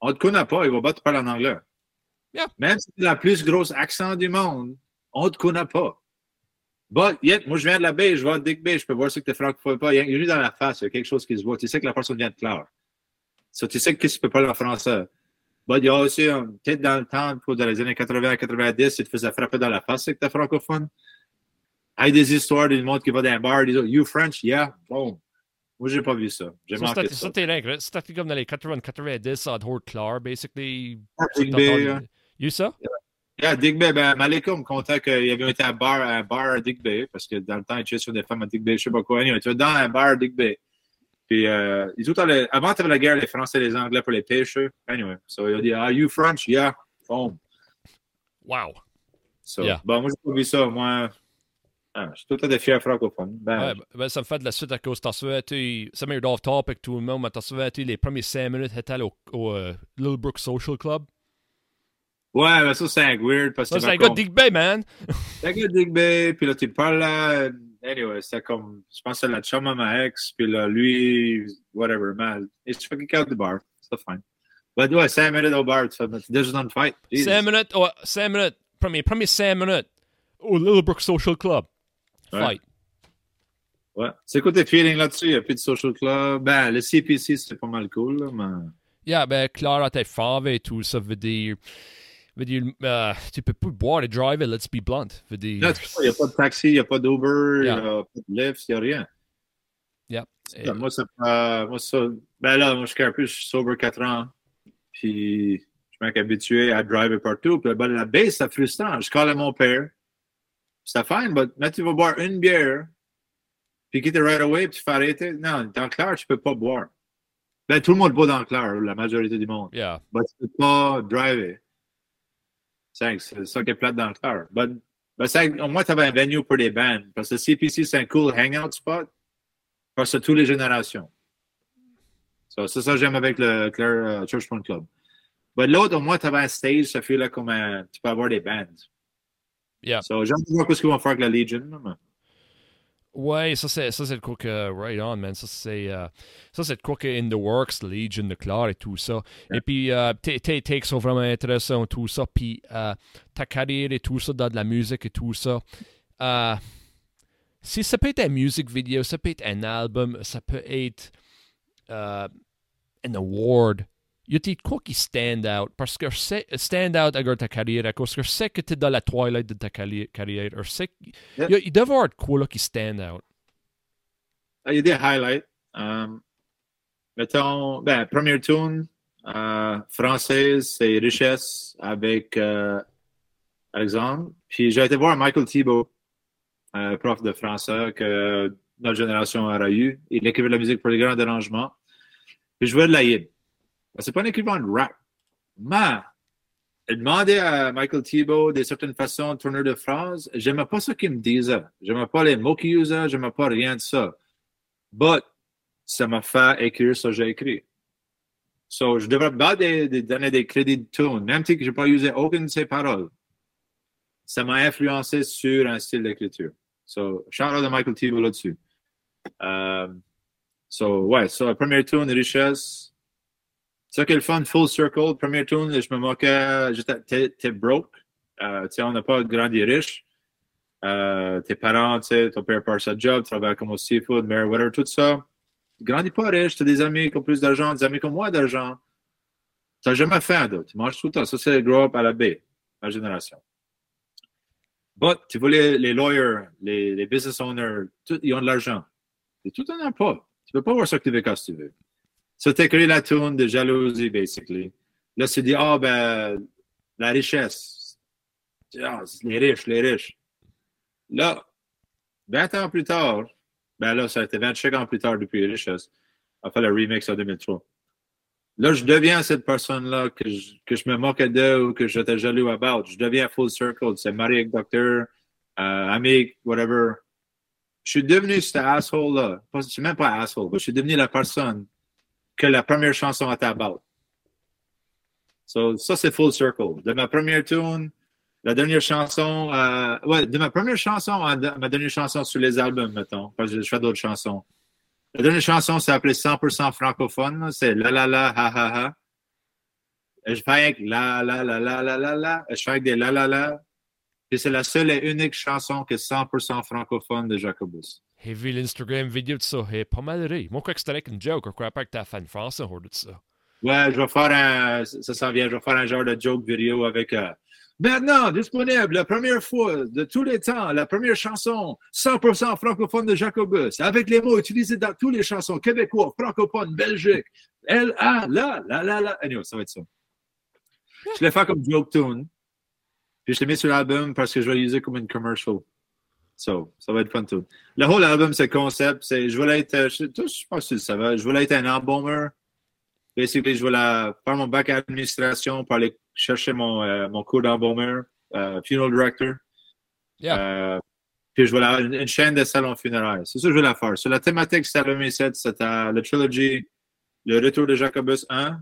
On ne te connaît pas, il va pas te parler en anglais. Yeah. Même si tu as le plus gros accent du monde, on ne te connaît pas. But, yet, moi, je viens de la baie, je vais à Dick Bay, je peux voir ce que tu es francophone pas. Il y a juste dans la face, il y a quelque chose qui se voit. Tu sais que la personne vient de Clare. So, tu sais que tu peux parler en français. But, il y a aussi, peut-être dans le temps, pour dans les années 80-90, si tu te faisais frapper dans la face, c'est que tu es francophone. Il y a des histoires du monde qui va dans un bar, ils disent You French? Yeah. Bon. Moi, j'ai pas vu ça. J'ai Ça, manqué c'était- ça. ça, t'es dingue. C'était comme dans les 80-90 à Horde basically. Dick Bay, T'entends- You ça? Yeah, Dick Bay, ben, Malika me contait qu'il avait été à un bar, à bar à Dick Bay, parce que dans le temps, il tuait sur des femmes à Dick Bay, je sais pas quoi. Anyway, tu vas dans un bar à Dick Bay. Puis, euh, ils ont avant, tu la guerre, les Français et les Anglais pour les pêcheurs. Anyway, so, il a dit, Are you French? Yeah. Boom. Wow. So, Yeah. Bon, moi, j'ai pas vu ça. Moi, ah, je suis tout à fait fier francophone. Ben, Ouais, ben, ça me fait de la suite à cause t'as souhaité, ça m'a off topic tout le monde, mais t'as souhaité les premiers 5 minutes étaient au, au euh, Little Brook Social Club. Ouais, mais ça, c'est un weird parce que. Ça, c'est un gars de Dick Bay, man. C'est un gars de Dick Bay, puis là, tu parles là, anyway, c'était comme, je pense que c'est la chum à ma ex, puis là, lui, whatever, man, he's fucking out the bar. C'est fine. But ouais, 5 minutes au bar, tu fais, déjà dans le fight. Jesus. 5 minutes, oh, 5 minutes, premier, premier 5 minutes au Littlebrook Social Club. Ouais. Fight. Ouais. C'est quoi tes feelings là-dessus? Il n'y a plus de social club? Ben, le CPC, c'est pas mal cool, là, mais. Yeah, ben, clair à tes faves et tout ça veut dire. Veut dire, euh, tu peux pas boire et driver, let's be blunt. Veut dire. Vois, il n'y a pas de taxi, il n'y a pas d'Uber, il Yeah. n'y a pas de Lyft, il n'y a rien. Yeah. Et- Moi, pas. Moi, ça. Ben là, moi, je suis un peu, je suis sober 4 ans. Puis, je suis habitué à driver partout. Puis, ben, la base, c'est frustrant. Je colle à mon père. C'est fine, mais là, tu vas boire une bière. Puis, quitter right away, puis tu fais arrêter. Non, dans le clair, tu peux pas boire. Ben, tout le monde boit dans le clair, la majorité du monde. Yeah. Ben, tu peux pas driver. C'est ça qui est plate dans le clair. Ben, ben, c'est- au moins, tu avais un venue pour les bands. Parce que CPC, c'est un cool hangout spot. Parce que toutes les générations. So, c'est ça que j'aime avec le Claire euh, Church Point Club. Mais l'autre, au moins, tu avais un stage, ça fait là comme un- tu peux avoir des bands. Yeah. So, j'ai hâte de voir ce qu'ils vont faire avec la Legion. mais- Ouais, ça c'est ça c'est le quoi que right on man, ça c'est euh, ça c'est le quoi que in the works Legion de Clare et tout ça. Et puis euh, tes takes sont vraiment intéressants tout ça puis euh, ta carrière et tout ça dans de la musique et tout ça. Euh, si ça peut être une musique vidéo, ça peut être un album, ça peut être euh, un award. Y a-t-il quoi qui stand out? Parce que stand out ta carrière, parce que sais que tu es dans la twilight de ta. Je sais que- Yeah. y a- il doit y avoir de quoi là qui stand out. Ah, Il y a des highlights. Um, mettons, ben, première tune euh, française, c'est Richesse avec euh, Alexandre. Puis j'ai été voir Michael Thibault, euh, prof de français que notre génération aura eu. Il écrivait de la musique pour les grands dérangements. Puis je jouais de la hip. C'est pas un écrivain de rap. Mais, il demandait à Michael Thibault de certaines façons de tourner de phrases. J'aimais pas ce qu'il me disait. J'aimais pas les mots qu'il usait. J'aimais pas rien de ça. But, ça m'a fait écrire ce que j'ai écrit. So, je devrais pas des, des- donner des crédits de tune, même si je n'ai pas usé aucune de ces paroles. Ça m'a influencé sur un style d'écriture. So, shout out à Michael Thibault là-dessus. Um, so, ouais, so, la première tune, Richesse. Ça qui est le fun, Full Circle. Première tune, je me moquais, t'es, broke. Euh, on n'a pas grandi riche. Euh, tes parents, ton père part sa job, travaille comme au seafood, Meriwether, tout ça. Tu grandis pas riche, tu as des amis qui ont plus d'argent, des amis qui ont moins d'argent. Tu n'as jamais faim, d'autres. Tu manges tout le temps. Ça, c'est grow up à la baie, ma génération. But, tu vois, les, lawyers, les, les business owners, tout- ils ont de l'argent. Et tout as pas. Tu peux pas voir ça que tu veux quand tu veux. T'as créé la tune de jalousie, basically. Là, tu dis, ah, ben, la richesse. Les riches, les riches. Là, 20 ans plus tard, ben là, ça a été 25 ans plus tard depuis Richesse, a fait le remix en 2003. Là, je deviens cette personne-là que je, que je me moquais d'eux ou que j'étais jaloux about. Je deviens full circle. C'est marié avec docteur, euh, ami, whatever. Je suis devenu cet asshole-là. Je suis même pas asshole. Je suis devenu la personne que la première chanson était about. So, ça, c'est full circle. De ma première tune, la dernière chanson, euh, ouais, de ma première chanson à ma dernière chanson sur les albums, mettons, parce que je fais d'autres chansons. La dernière chanson s'appelait 100% francophone, c'est La La La Ha Ha Ha. Et je fais avec La La La La La La La, et je fais avec des La La La. Et c'est la seule et unique chanson qui est 100% francophone de Jacobus. J'ai vu l'Instagram vidéo de ça, j'ai pas mal ri. Moi, quoi que c'était avec une joke, je crois pas que t'as fait une français hors de ça. Ouais, je vais faire un, ça s'en vient, je vais faire un genre de joke vidéo avec, euh, maintenant, disponible, la première fois de tous les temps, la première chanson 100% francophone de Jacobus, avec les mots utilisés dans toutes les chansons québécois, francophones, Belgique, L, A, la, la, la, la. Anyway, ça va être ça. Je l'ai fait comme joke tune, puis je l'ai mis sur l'album parce que je vais l'utiliser comme une commercial. So, ça va être fun tout. Le whole album, c'est concept, c'est, je voulais être, je, je sais pas si tu le savais, je voulais être un embaumer. Basically, je voulais faire mon bac à administration pour aller chercher mon, euh, mon cours d'embaumer, euh, funeral director. Yeah. Euh, puis je voulais une, une chaîne de salons funéraires. C'est ça que je voulais faire. Sur la thématique c'est 2007, c'était le trilogy, le retour de Jacobus 1,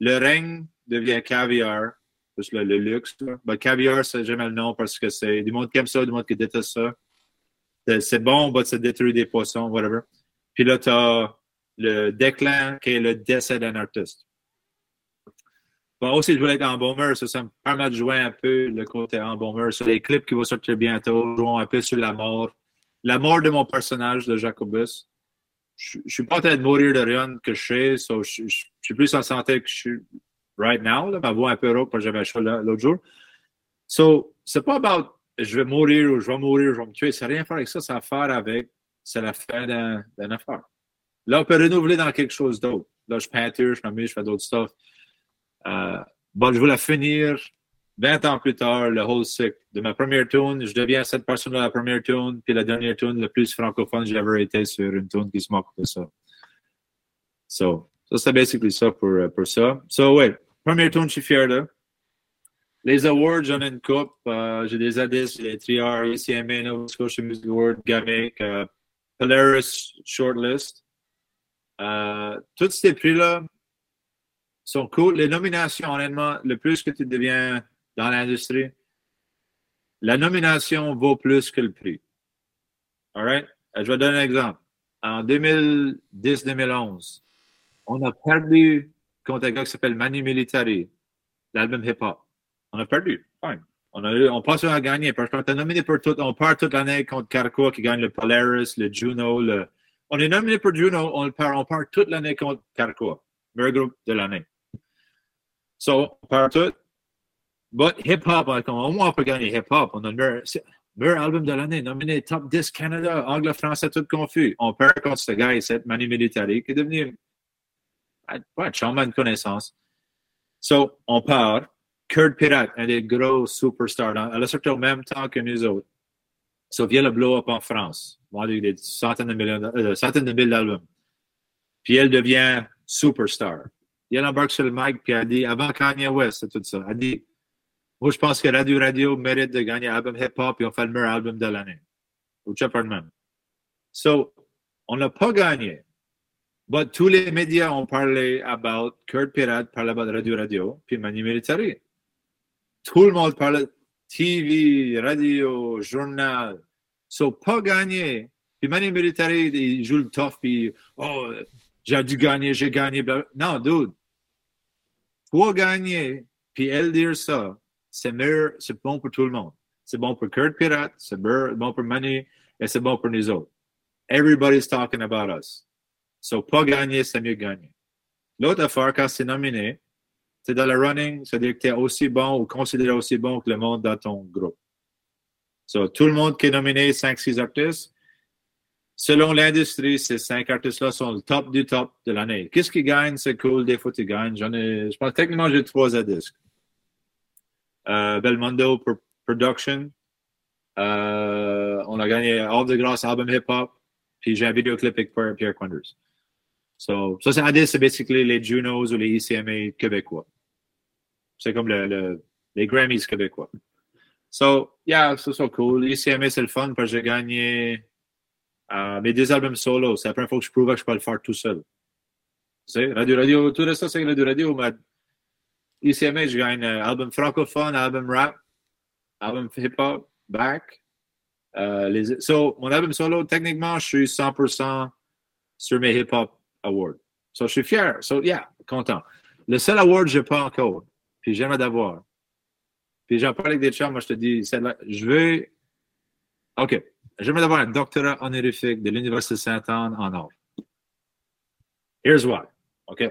le règne devient caviar, le, le luxe. là. Ben, caviar, c'est jamais le nom parce que c'est du monde qui aime ça, du monde qui déteste ça. C'est bon, bah, ça détruit des poissons, whatever. Puis là, tu as le déclin qui est le décès d'un artiste. Bon, aussi, je voulais être en bomber, ça, ça me permet de jouer un peu le côté en bomber sur les clips qui vont sortir bientôt, jouons un peu sur la mort. La mort de mon personnage de Jacobus. Je, ne suis pas en train de mourir de rien que je sais, so je, suis plus en santé que je suis right now, là, ma voix un peu rauque parce que j'avais chaud l'autre jour. So, c'est pas about je vais mourir ou je vais mourir, je vais me tuer. Ça n'a rien à faire avec ça, ça a à faire avec, c'est la fin d'une affaire. Là, on peut renouveler dans quelque chose d'autre. Là, je peinture, je m'amuse, je fais d'autres stuff. Euh, bon, je voulais finir 20 ans plus tard le whole cycle. De ma première tune, je deviens cette personne de la première tune, puis la dernière tune le plus francophone que j'ai jamais été sur une tune qui se moque de ça. So, ça, c'est basically ça pour, pour ça. So, ouais, première tune, je suis fier de. Les awards, j'en ai une coupe. Euh, j'ai des ADIS, j'ai les TR, ECMA, Nova Scotia Music Award, GAMIC, uh, Polaris Shortlist. Euh, tous ces prix-là sont cool. Les nominations, honnêtement, le plus que tu deviens dans l'industrie, la nomination vaut plus que le prix. All right? Je vais donner un exemple. En 2010-2011, on a perdu contre un gars qui s'appelle Manu Militari, l'album hip-hop. On a perdu. On, a, on pense à gagner parce qu'on est nominé pour tout. On part toute l'année contre Carco qui gagne le Polaris, le Juno. On est nominé pour Juno. On part, on part toute l'année contre Carco. Meilleur groupe de l'année. So, on part tout. But hip-hop, au moins on peut gagner hip-hop. On a le meilleur, album de l'année, nominé Top 10 Canada, anglais, français, tout confus. On perd contre ce gars, cette Manu Militari, qui est devenu ouais, changement de connaissance. So, on part. Kurt Pirat, un des gros superstars. Elle a sorti au même temps que nous autres. Ça vient le blow-up en France. Vendu des centaines de millions, euh, centaines de mille d'albums. Puis elle devient superstar. Et elle embarque sur le mic puis elle dit, avant Kanye West, c'est tout ça. Elle dit, moi, je pense que Radio Radio mérite de gagner album hip-hop et on fait le meilleur album de l'année. Au même. So, on n'a pas gagné. Mais tous les médias ont parlé about Kurt Pirat, parlé about Radio Radio, puis Manu Militari. Tout le monde parle TV, radio, journal. So, pas gagner. Puis Manu Militari, il joue le tough, puis oh, j'ai dû gagner, j'ai gagné. Non, dude. Pour gagner, puis elle dire ça, c'est meilleur, c'est bon pour tout le monde. C'est bon pour Kurt Pirat, c'est bon pour Manu, et c'est bon pour nous autres. Everybody's talking about us. So, pas gagner, c'est mieux gagner. L'autre affaire, quand c'est nominé, c'est dans le running, c'est-à-dire que tu es aussi bon ou considéré aussi bon que le monde dans ton groupe. So, tout le monde qui est nominé, 5-6 artistes, selon l'industrie, ces cinq artistes-là sont le top du top de l'année. Qu'est-ce qui gagne? C'est cool, des fois tu gagnes. Je pense techniquement, j'ai trois à disques. Euh, Belmondo Production. Euh, on a gagné All the Grass Album Hip Hop. Puis j'ai un vidéoclip avec Pierre Quanders. So, ça, c'est ADIS, c'est basically les Junos ou les ICMA québécois. C'est comme le, les Grammys québécois. So, yeah, c'est so cool. ICMA, c'est le fun parce que j'ai gagné uh, mes deux albums solo. C'est la première fois que je prouve que je peux le faire tout seul. Tu sais, Radio Radio, tout ça, c'est Radio Radio. Mais ICMA, je gagne un album francophone, album rap, album hip-hop, back. Uh, les, so, mon album solo, techniquement, je suis 100% sur mes hip-hop awards. So, je suis fier. So, yeah, content. Le seul award, je n'ai pas encore puis j'aimerais d'avoir. Puis j'en parle avec des chums, moi je te dis, je veux. OK. J'aimerais d'avoir un doctorat honorifique de l'Université Sainte-Anne en or. Here's why. OK?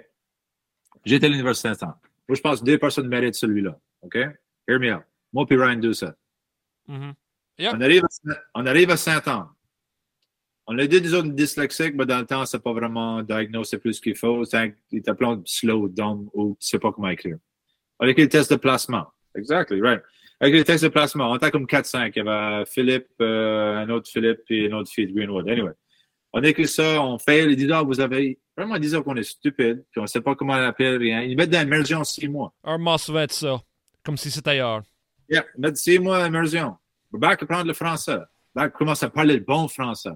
J'étais à l'Université Sainte-Anne. Moi, je pense que deux personnes méritent celui-là. OK? Hear me out. Moi puis Ryan Doucet. Mm-hmm. on, arrive à, on arrive à Sainte-Anne. On a dit des autres dyslexiques, mais dans le temps, c'est pas vraiment diagnosé plus qu'il faut. Il t'appelle slow, dumb ou tu sais pas comment écrire. Avec les tests de placement. Exactly, right. Avec les tests de placement, on était comme 4-5. Il y avait Philippe, euh, un autre Philippe et un autre fille de Greenwood. Anyway. On écrit ça, on fait, ils disent, ah, vous avez vraiment dit qu'on est stupide, puis on ne sait pas comment on appelle rien. Ils mettent dans l'immersion six mois. Un mois va être ça, comme si c'était ailleurs. Yeah, mettre six mois d'immersion. Back prendre le français. Back commence à parler le bon français.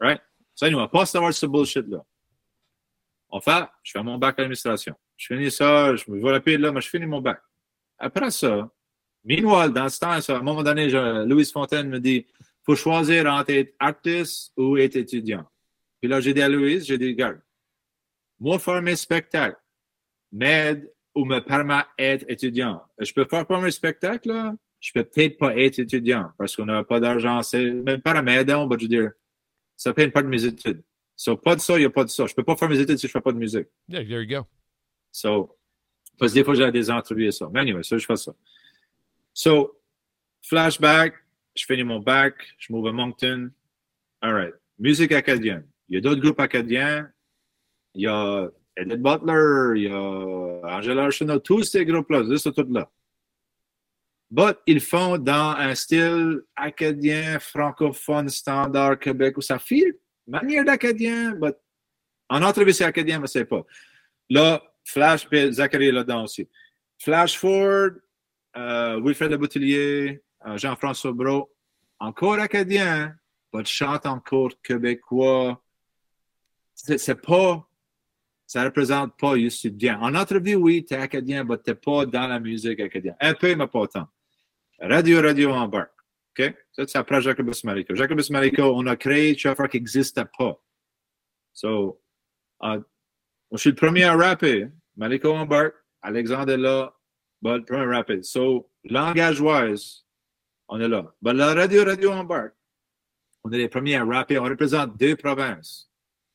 Right? Ça, nous, on va pas savoir ce bullshit-là. On fait, je fais mon bac à l'administration. Je finis ça, je me vois la pile là, mais je finis mon bac. Après ça, meanwhile, dans ce temps, à un moment donné, Louise Fontaine me dit faut choisir entre être artiste ou être étudiant. Puis là, j'ai dit à Louise, j'ai dit, regarde, moi, faire mes spectacles m'aide ou me permet d'être étudiant. Je peux faire pas mes spectacles, là, je peux peut-être pas être étudiant parce qu'on n'a pas d'argent. C'est même pas m'aider, on va dire, ça une part de mes études. So, pas de ça, il n'y a pas de ça. Je peux pas faire mes études si je fais pas de musique. Yeah, there you go. So, parce que des fois, j'ai des entrevues et ça. Mais anyway, ça, je fais ça. So, flashback, je finis mon bac, je m'ouvre à Moncton. All right. Musique acadienne. Il y a d'autres groupes acadiens. Il y a Edith Butler, il y a Angela Arsenault, tous ces groupes-là, c'est tout là. But ils font dans un style acadien, francophone, standard, Québec, où ça file manière d'acadien, but en entrevue, c'est acadien, mais c'est pas. Là, Flash, Zachary là-dedans aussi. Flash Ford, euh, Wilfred Le Boutillier, euh, Jean-François Bro, encore acadien, mais chante encore québécois. C'est pas, ça représente pas bien. En entrevue, oui, tu es acadien, mais tu pas dans la musique acadienne. Un peu, mais pas. Radio, radio embarque. OK? Ça, c'est après Jacobus Marico. Jacobus Marico, on a créé une affaire qui n'existait pas. So, uh, je suis le premier à rapper. Marico embarque, Alexandre est là, le premier à rapper. So, langage-wise, on est là. But la radio, radio embarque. On est les premiers à rapper. On représente deux provinces.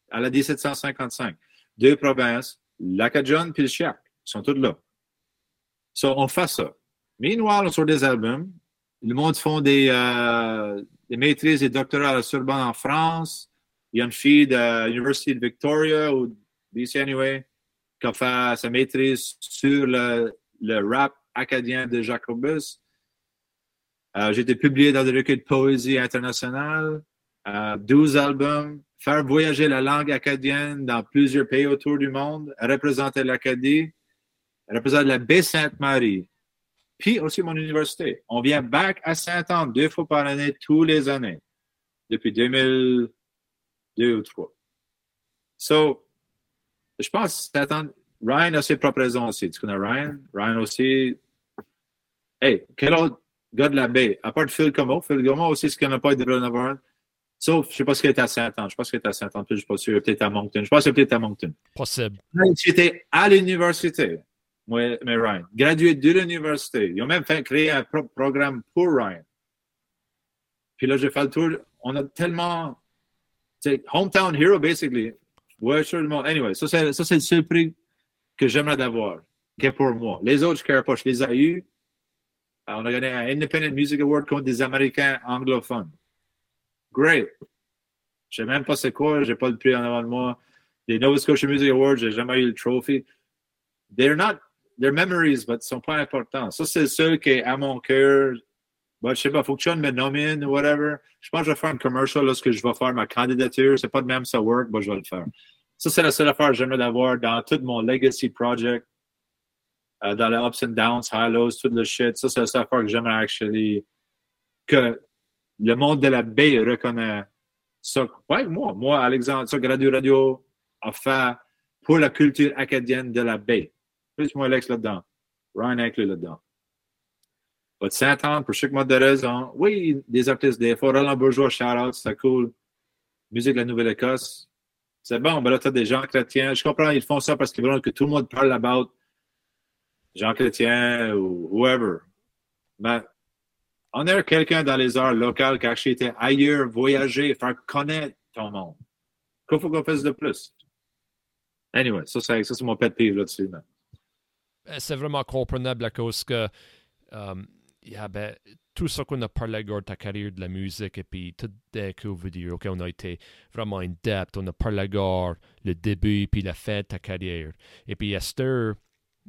À la 1755. Deux provinces, l'Acadjon puis le Chiac. Ils sont tous là. So, on fait ça. Meanwhile, on sort des albums. Le monde font des, euh, des maîtrises et doctorats à la Sorbonne en France. Il y a une fille de l'Université de Victoria, ou DC anyway, qui a fait sa maîtrise sur le, le rap acadien de Jacobus. Euh, j'ai été publié dans des recueils de poésie internationale, euh, 12 albums, faire voyager la langue acadienne dans plusieurs pays autour du monde, représenter l'Acadie, représenter la baie Sainte-Marie, puis aussi mon université. On vient back à Saint-Anne deux fois par année, tous les années, depuis 2002 ou 2003. So, je pense que Ryan a ses propres raisons aussi. Tu connais Ryan? Ryan aussi. Hey, quel autre gars de la baie? À part Phil Como, Phil Como aussi, ce qu'on n'a pas de Navarre. Sauf, je ne sais pas ce qu'il était à Saint-Anne. Je pense qu'il était à Saint-Anne, je ne suis pas sûr. Peut-être à Moncton. Je pense qu'il était à Moncton. Possible. J'étais à l'université moi, mais Ryan. Gradué de l'université. Ils ont même fait créer un propre programme pour Ryan. Puis là, j'ai fait le tour. On a tellement. C'est hometown hero, basically. Le monde. Anyway, ça, c'est, ça, c'est le seul prix que j'aimerais d'avoir, qui est pour moi. Les autres, je ne les ai eus. Euh, on a gagné un Independent Music Award contre des Américains anglophones. Great. Je ne sais même pas c'est quoi. Je n'ai pas le prix en avant de moi. Les Nova Scotia Music Awards, je n'ai jamais eu le trophy. They're not their memories, but sont pas importants. Ça, c'est ce qui est à mon cœur. Bah, je sais pas, faut que Sean me nomine whatever. Je pense que je vais faire un commercial lorsque je vais faire ma candidature. C'est pas de même ça work, bah, je vais le faire. Ça, c'est la seule affaire que j'aimerais avoir dans tout mon legacy project, euh, dans les ups and downs, high lows, tout le shit. Ça, c'est la seule affaire que j'aimerais actually que le monde de la baie reconnaît ça. Ouais, moi, moi, Alexandre, ça, Radio Radio a fait pour la culture acadienne de la baie. Plus moi Alex là-dedans. Ryan inclus là-dedans. Votre Saint-Anne, pour chaque mode de raison. Oui, des artistes, des fois, Roland Bourgeois, shout-out, c'est cool. Musique de la Nouvelle-Écosse. C'est bon, ben là, t'as des gens chrétiens. Je comprends, ils font ça parce qu'ils veulent que tout le monde parle about Jean chrétiens ou whoever. Mais on a quelqu'un dans les arts locales qui a été ailleurs, voyager, faire connaître ton monde. Qu'il faut qu'on fasse de plus. Anyway, ça, c'est mon pet peeve là-dessus. Euh, c'est vraiment comprenable à cause que um, yeah, ben, tout ce qu'on a parlé de ta carrière de la musique et puis tout dès que vous dire, OK, on a été vraiment in depth, on a parlé de le début puis la fin de ta carrière. Et puis, à cette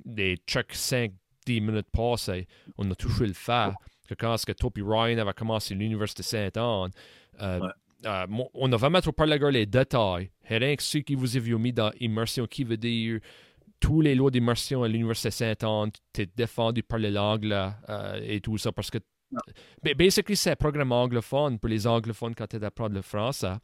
des chaque 5-10 minutes passées, on a touché le fait que quand que toi et Ryan avaient commencé l'Université Sainte-Anne, euh, ouais. euh, on a vraiment trop parlé de les détails. Et rien que ceux qui vous avez mis dans immersion, qui veut dire tous les lois d'immersion à l'Université Sainte-Anne, tu es défendu par les langues euh, et tout ça, parce que mais basically, c'est un programme anglophone pour les anglophones quand tu apprendre le français.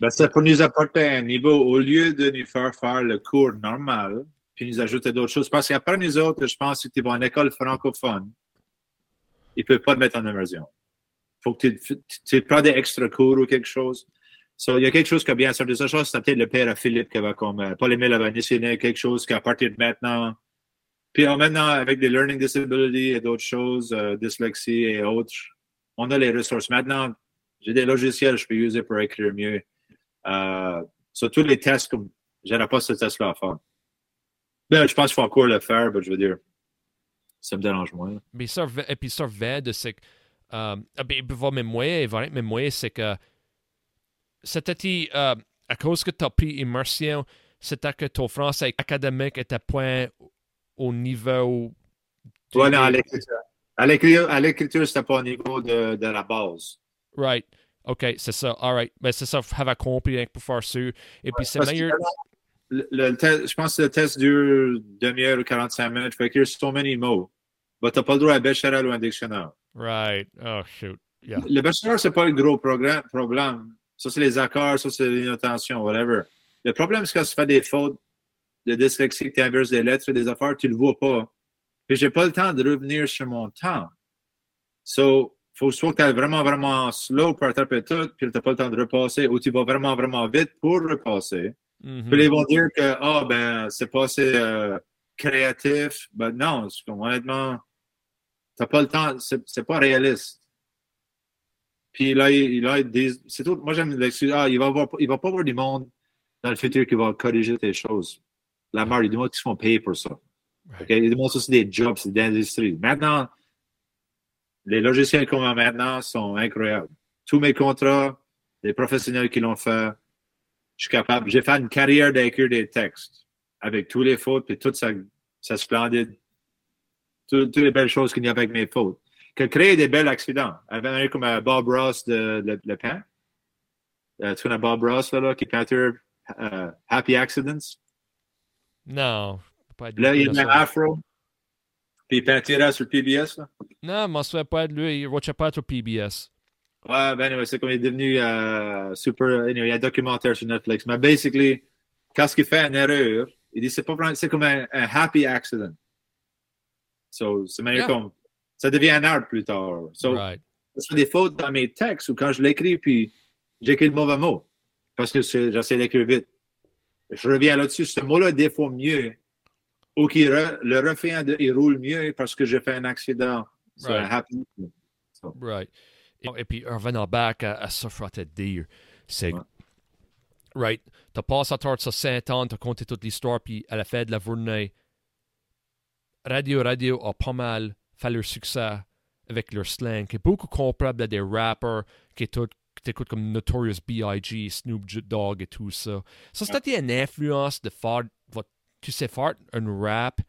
Ben, c'est pour nous apporter un niveau, au lieu de nous faire faire le cours normal, puis nous ajouter d'autres choses. Parce qu'après nous autres, je pense que tu vas en école francophone, ils ne peuvent pas te mettre en immersion. Il faut que tu, tu prends des extra cours ou quelque chose. So, il y a quelque chose qui a bien sorti. Ça, je c'est peut-être le père Philippe qui va comme euh, Paul-Émile avait initié quelque chose qu'à partir de maintenant, puis maintenant, avec des learning disabilities et d'autres choses, euh, dyslexie et autres, on a les ressources. Maintenant, j'ai des logiciels que je peux utiliser pour écrire mieux. Euh, sur tous les tests, comme j'aurais pas ce test-là à faire. Ben, je pense qu'il faut encore le faire, mais je veux dire, ça me dérange moins. Mais ça, et puis ça, de c'est que, euh, ben, même moi, même moi, c'est que c'était euh, à cause que tu as pris immersion, c'était que ton français académique était point au niveau. Oui, non, à l'écriture. À l'écriture, c'était pas au niveau de, de la base. Right. OK, c'est ça. All right. Ben, c'est ça, avoir compris pour faire ça. Et puis, c'est meilleur. Le, le je pense que le test dure demi-heure ou 45 minutes. Il faut écrire so many mots. Mais tu n'as pas le droit à Bachelor ou un dictionnaire. Right. Oh, shoot. Yeah. Le Bachelor, c'est pas le gros problème. Ça, c'est les accords, ça, c'est l'inattention, whatever. Le problème, c'est quand tu fais des fautes de dyslexie, tu inverses des lettres, des affaires, tu le vois pas. Puis j'ai pas le temps de revenir sur mon temps. So, faut soit que tu vraiment, vraiment slow pour attraper tout, puis tu n'as pas le temps de repasser, ou tu vas vraiment, vraiment vite pour repasser. Mm-hmm. Puis ils vont dire que, ah, oh, ben, c'est pas assez euh, créatif. Ben non, honnêtement, t'as pas le temps, c'est pas réaliste. Puis là, il, là, c'est tout. Moi, j'aime l'excuse. Ah, il va, avoir, il va pas avoir du monde dans le futur qui va corriger tes choses. La marque, il y a des gens qui se font payer pour ça. Il y a des gens qui des jobs, c'est des industries. Maintenant, les logiciels qu'on a maintenant sont incroyables. Tous mes contrats, les professionnels qui l'ont fait, je suis capable. J'ai fait une carrière d'écrire des textes avec tous les fautes et toute sa, sa splendide, toutes, les belles choses qu'il y a avec mes fautes qui a créé des bels accidents. Un comme euh, Bob Ross de, Le Pen. Euh, tu connais Bob Ross, là, qui est peinture euh, Happy Accidents? Non. Pas là, il a un afro. Puis il peinturait sur PBS. Là. Non, je ne me souviens pas de lui. Il ne pas sur PBS. Ouais, ben anyway, c'est comme il est devenu super. Anyway, il y a un documentaire sur Netflix. Mais basically, quand il fait une erreur, il dit c'est pas c'est comme un, happy accident. So, c'est meilleur comme ça devient un art plus tard. So, right. C'est des fautes dans mes textes ou quand je l'écris, puis j'écris le mauvais mot parce que j'essaie d'écrire vite. Je reviens là-dessus. Ce mot-là défaut mieux ou qu'il le refait, il roule mieux parce que j'ai fait un accident. C'est right. happy. So. Right. Et, puis, revenant back à, à ça, faut te dire, c'est. Ouais. Right. T'as passé à tort ça 5 ans, t'as compté toute l'histoire, puis à la fin de la journée, Radio Radio a pas mal fait leur succès avec leur slang, qui est beaucoup comparable à des rappers qui écoutent comme Notorious B.I.G., Snoop Dogg et tout ça. Ça, c'était une influence de faire, tu sais, faire un rap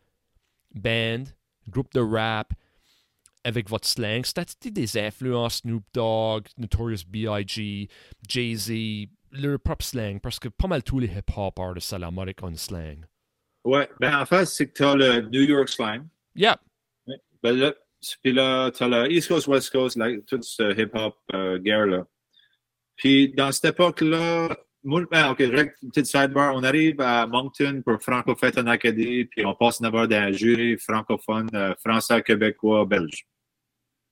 band, groupe de rap avec votre slang. C'était des influences Snoop Dogg, Notorious B.I.G., Jay-Z, leur propre slang, parce que pas mal tous les hip-hop artists à ont un slang. Ouais, ben en fait, c'est que tu as le New York slang. Yeah. Ben là, puis là, tu as le East Coast, West Coast, là, toute ce hip-hop euh, guerre-là. Puis dans cette époque-là, ben, OK, petite sidebar, on arrive à Moncton pour Franco Fête en Acadie, puis on passe d'abord d'un jury francophone, euh, français, québécois, belge.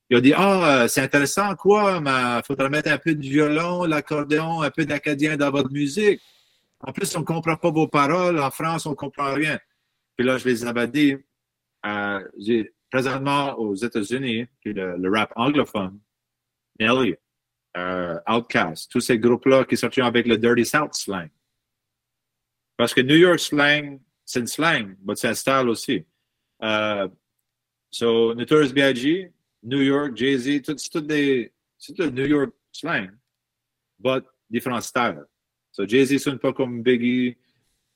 Il a dit, ah, euh, c'est intéressant, quoi, mais il faudrait mettre un peu de violon, l'accordéon, un peu d'acadien dans votre musique. En plus, on ne comprend pas vos paroles. En France, on ne comprend rien. Puis là, je les avais dit, euh, présentement aux États-Unis, le, rap anglophone, Nelly, euh, Outkast, tous ces groupes-là qui sortent avec le Dirty South slang. Parce que New York slang, c'est une slang, mais c'est un style aussi. Euh, so, Notorious B.I.G., New York, Jay-Z, c'est tout, le New York slang, but différents styles. So, Jay-Z sonne pas comme Biggie,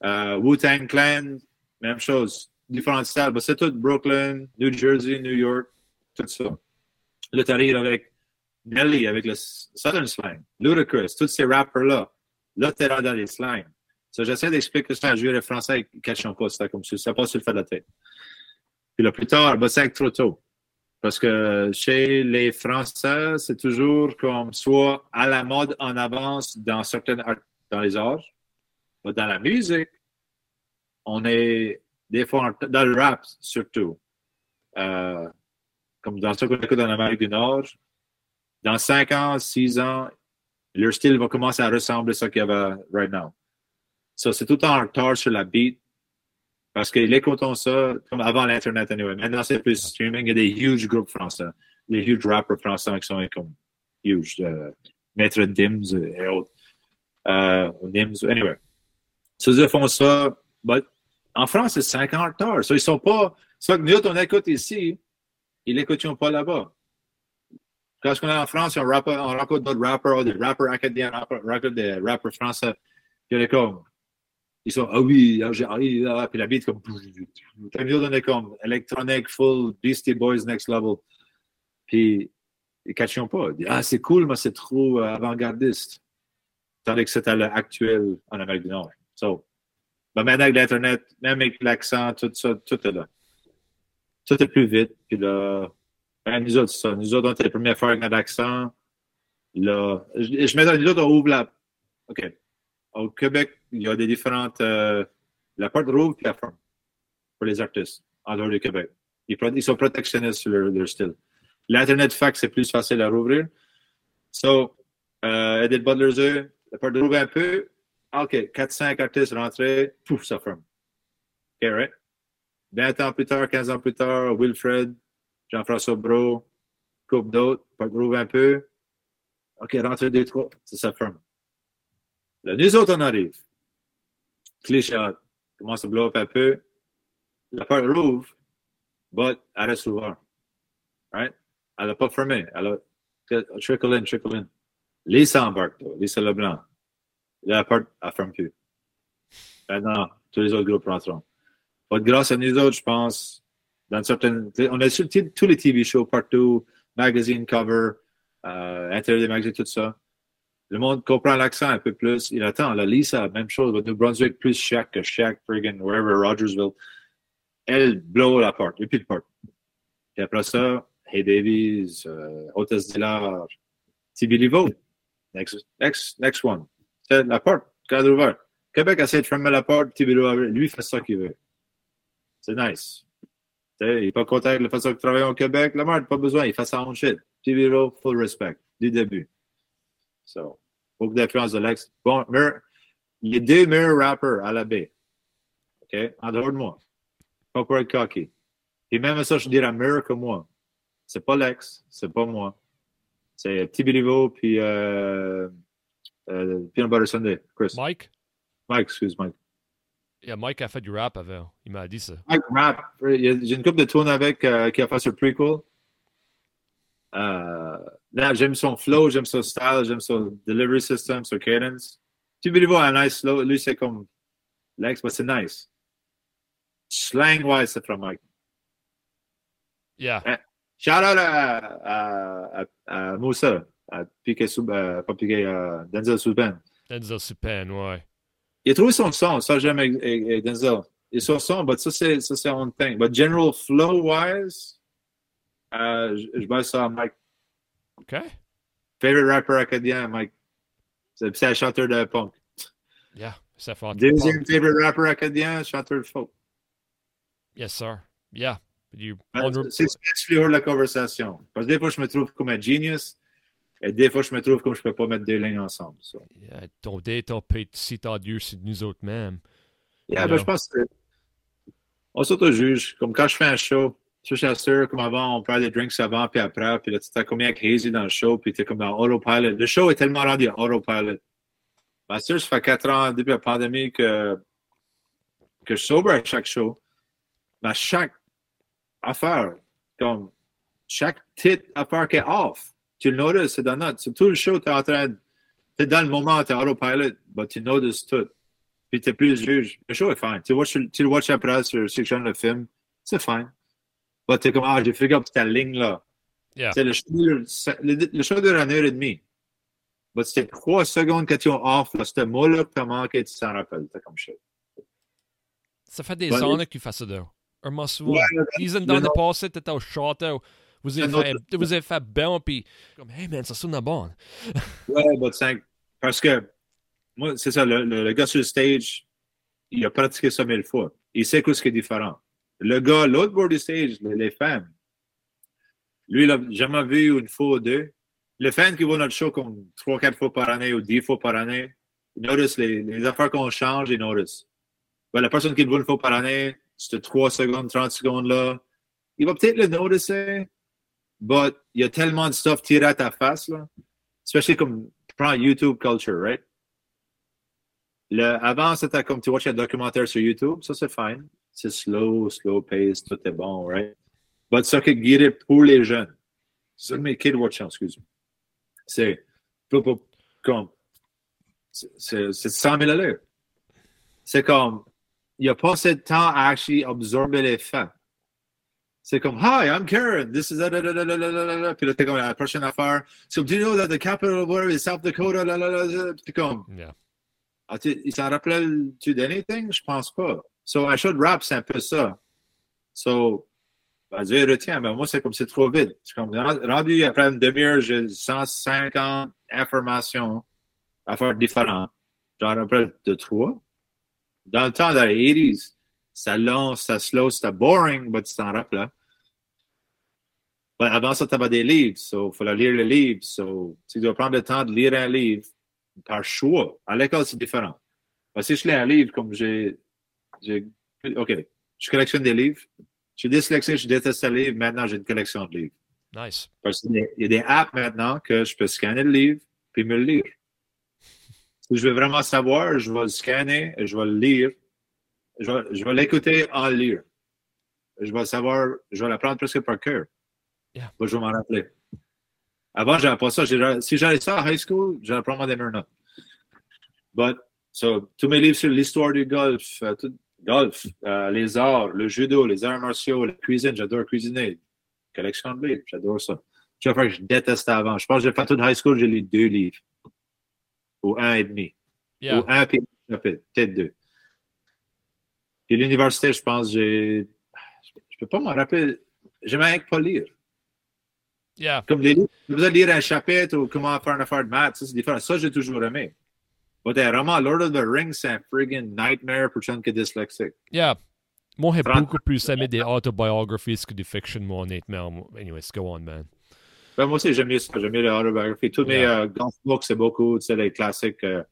uh, Wu-Tang Clan, même chose différents styles. c'est tout Brooklyn, New Jersey, New York, tout ça. Là, tu arrives avec Nelly, avec le Southern slang, Ludacris, tous ces rappers-là. Là, es dans les slangs. So, J'essaie d'expliquer ça à un jury français qui ne cachent pas ça comme ça. Ça passe sur le fait de la tête. Puis là, plus tard, bah, c'est trop tôt. Parce que chez les Français, c'est toujours comme soit à la mode en avance dans certaines dans les arts, mais dans la musique, on est des fois, dans le rap surtout, euh, comme dans ce qu'on écoute en Amérique du Nord, dans 5 ans, 6 ans, leur style va commencer à ressembler à ce qu'il y avait right now. Ça, c'est tout en retard sur la beat. Parce qu'ils écoutent ça comme avant l'Internet anyway. Maintenant, c'est plus streaming. Il y a des huge groupes français. Des huge rappers français qui sont comme huge. Euh, Maître Dims et autres. Euh, Dims, anyway. So, ils font ça. But en France, c'est 5 ans en retard. So, ils sont pas. Ça nous, on écoute ici, ils l'écoutent pas là-bas. Quand on est en France, on, rappe, on rencontre d'autres rappers, des rappers acadiens, des rappers français. Puis on est comme, ils sont, ah oui, ah, j'arrive, ah, puis la beat comme, t'as mieux donné comme électronique, full, Beastie Boys, next level. Puis ils ne catchent pas. Ils disent, ah, c'est cool, mais c'est trop euh, avant-gardiste. Tandis que c'est à l'actuel en Amérique du Nord. So, ben maintenant avec l'Internet, même avec l'accent, tout ça, tout est là. Tout est plus vite. Puis là, ben, nous autres, ça. Nous autres, on était les premiers à faire avec notre accent. Là, je, mets dans les autres, on ouvre la. OK. Au Québec, il y a des différentes. Euh, la porte rouvre et la ferme pour les artistes en dehors du Québec. Ils, sont protectionnistes sur leur, style. L'Internet fax, c'est plus facile à rouvrir. So, euh, Edith Butler's la porte rouvre un peu. OK, 4-5 artistes rentrés, pouf, ça ferme. OK, right? 20 ans plus tard, 15 ans plus tard, Wilfred, Jean-François Bro, coupe d'autres, rouvre un peu. OK, rentrez deux, trois, ça, ça ferme. Là, nous on arrive. Cliché, commence à blow up un peu. La porte rouvre, but elle reste ouverte. Right? Elle n'a pas fermé. Elle a trickle in, trickle in. Lisa embarque, Lisa Leblanc. Porte, elle ferme plus. Maintenant, tous les autres groupes rentrent. grâce à nous autres, je pense, dans certaines. On a tous les TV shows partout, magazine cover, euh, intérieur des magazines, tout ça. Le monde comprend l'accent un peu plus. Il attend. La Lisa, même chose. New Brunswick, plus Shaq que Shaq, friggin' wherever, Rogersville. Elle blow la porte. Et puis le porte. Puis après ça, Hey Davies, euh, Hôtesse Dillard, Tibilivo. Next, next, next one. La porte, cadre ouvert. Québec essaie de fermer la porte, Tibilivo, lui, fait ça qu'il veut. C'est nice. T'sais, il n'est pas content avec la façon de travailler au Québec. La merde, pas besoin. Il fait sa own shit. Tibilivo, full respect. Du début. So, beaucoup d'influence de l'ex. Bon, il y a deux meilleurs rappers à la baie. OK? En dehors de moi. Pas pour être cocky. Et même ça, je dirais meilleur que moi. C'est pas l'ex, c'est pas moi. C'est Bilivo puis euh, euh, Peanut Butter Sunday, Chris. Mike? Mike, excuse Mike. Yeah, Mike a fait du rap avant. Il m'a dit ça. Mike rap. J'ai une couple de tournes avec euh, qui a fait ce prequel. Euh, j'aime son flow, j'aime son style, j'aime son delivery system, son cadence. Tu peux voir un nice flow. Lui, c'est comme Lex, mais c'est nice. Slang-wise, c'est from Mike. Yeah. Eh, shout out à, à, à, à Moussa, à Piqué Sub, euh, pas Piqué, à Denzel Subban. Denzel Subban, ouais. Il a trouvé son son, ça j'aime avec, avec, Denzel. Il a son son, mais ça c'est, ça c'est un thing. But general flow-wise, euh, je, je base ça à Mike. OK. Favorite rapper acadien, Mike. C'est un chanteur de punk. Yeah, c'est fort. Deuxième favorite rapper acadien, chanteur de folk. Yes, sir. Yeah. You... C'est excluant de la conversation. Parce que des fois, je me trouve comme un genius. Et des fois, je me trouve comme je ne peux pas mettre deux lignes ensemble. So. Yeah, ton être si Dieu, c'est nous autres mêmes. Yeah, ben, je pense que on s'auto-juge. Comme quand je fais un show, je suis sûr, comme avant, on prend des drinks avant puis après, puis là, tu t'as combien crazy dans le show, puis tu es comme dans autopilot. Le show est tellement rendu en autopilot. Ma sûr, ça fait quatre ans depuis la pandémie que, que je sober à chaque show. Mais chaque affaire, comme chaque petite affaire qui est off, tu le notices, c'est dans notre. Tout le show, tu es en train de. Tu es dans le moment, tu es autopilot, mais tu notices tout. Puis tu es plus juge. Le show est fine. Tu, watch, tu le watches après sur section le film, c'est fine. Bah, t'es comme, ah, j'ai figure up ta ligne là. Yeah. C'est le, le, le, show dure une heure et demie. Bah, c'était trois secondes que tu as off, là, c'était moi-là que t'as manqué, tu t'en rappelles, t'es comme shit. Ça fait des années que tu fais ça, là. Un mois souvent. Ouais, Season dans le passé, t'étais au château. Vous avez, fait, vous avez fait bien, puis comme, hey man, ça sonne bon. ouais, but cinq. Parce que, moi, c'est ça, le, le, le, gars sur le stage, il a pratiqué ça mille fois. Il sait quoi ce qui est différent. Le gars, l'autre bord du stage, les, femmes, lui, il n'a jamais vu une fois ou deux. le fan qui voit notre show comme 3-4 fois par année ou 10 fois par année, il notice les, les affaires qu'on change, il notice. Ben, la personne qui le voit une fois par année, c'était 3 secondes, 30 secondes là, il va peut-être le noticer, but il y a tellement de stuff tiré à ta face, là. Especially comme, prends YouTube culture, right? Le, avant, c'était comme tu watches un documentaire sur YouTube, ça c'est fine. C'est slow, slow pace, tout est bon, right? But ça qui guidé pour les jeunes. C'est mes kids watchent, excuse-moi. C'est comme, c'est 100 000 à l'heure. C'est comme, il n'y a pas assez de temps à actually absorber les faits. C'est comme, Hi, I'm Karen. This is da, da, da. Puis là, t'es comme la prochaine affaire. So, do you know that the capital of where is South Dakota? Da, da, da, da. Puis comme, Yeah. ah, tu- il s'en rappelle-tu d'anything? Je pense pas. So, I should rap, c'est un peu ça. So, ben, Dieu retient, mais moi, c'est comme c'est trop vite. C'est comme, rendu après une demi-heure, j'ai 150 informations à faire différentes. J'en rappelle de trois. Dans le temps, dans les 80s, ça long, ça slow, c'était boring, mais tu t'en rappelles. Ben, avant ça, tu avais des livres, so, il fallait lire les livres. So, tu dois prendre le temps de lire un livre par choix. À l'école, c'est différent. Ben, si je lis un livre, comme j'ai. OK, je collectionne des livres. Je suis dyslexique, je déteste les livres. Maintenant, j'ai une collection de livres. Nice. Parce qu'il y a- il y a des apps maintenant que je peux scanner le livre puis me le lire. Si je veux vraiment savoir, je vais le scanner et je vais le lire. Je vais, je vais l'écouter en lire. Je vais le savoir, je vais l'apprendre presque par cœur. Yeah. Moi, je vais m'en rappeler. Avant, j'avais pas ça. Si j'avais ça à high school, j'allais prendre des notes. But, so, tous mes livres sur l'histoire du golf, euh, tout, golf, euh, les arts, le judo, les arts martiaux, la cuisine, j'adore cuisiner. Collection de livres, j'adore ça. Affaire que je détestais avant. Je pense que j'ai fait tout high school, j'ai lu deux livres. Ou un et demi. Yeah. Ou un puis peut-être deux. Puis l'université, je pense, j'ai. Je peux pas m'en rappeler. J'aimais pas lire. Yeah. Comme des livres, besoin de lire un chapitre ou comment faire une affaire de maths, ça c'est différent. Ça, j'ai toujours aimé. Mais un roman, Lord of the Rings, c'est un friggin' nightmare pour quelqu'un qui est dyslexique. Yeah. Moi, j'ai beaucoup plus aimé des autobiographies que des fiction, moi, honnêtement. Anyways, go on, man. Ben, moi aussi, j'aime mieux ça. J'aime mieux les autobiographies. Tous mes Yeah. euh, golf books, c'est beaucoup, tu sais, les classiques. euh,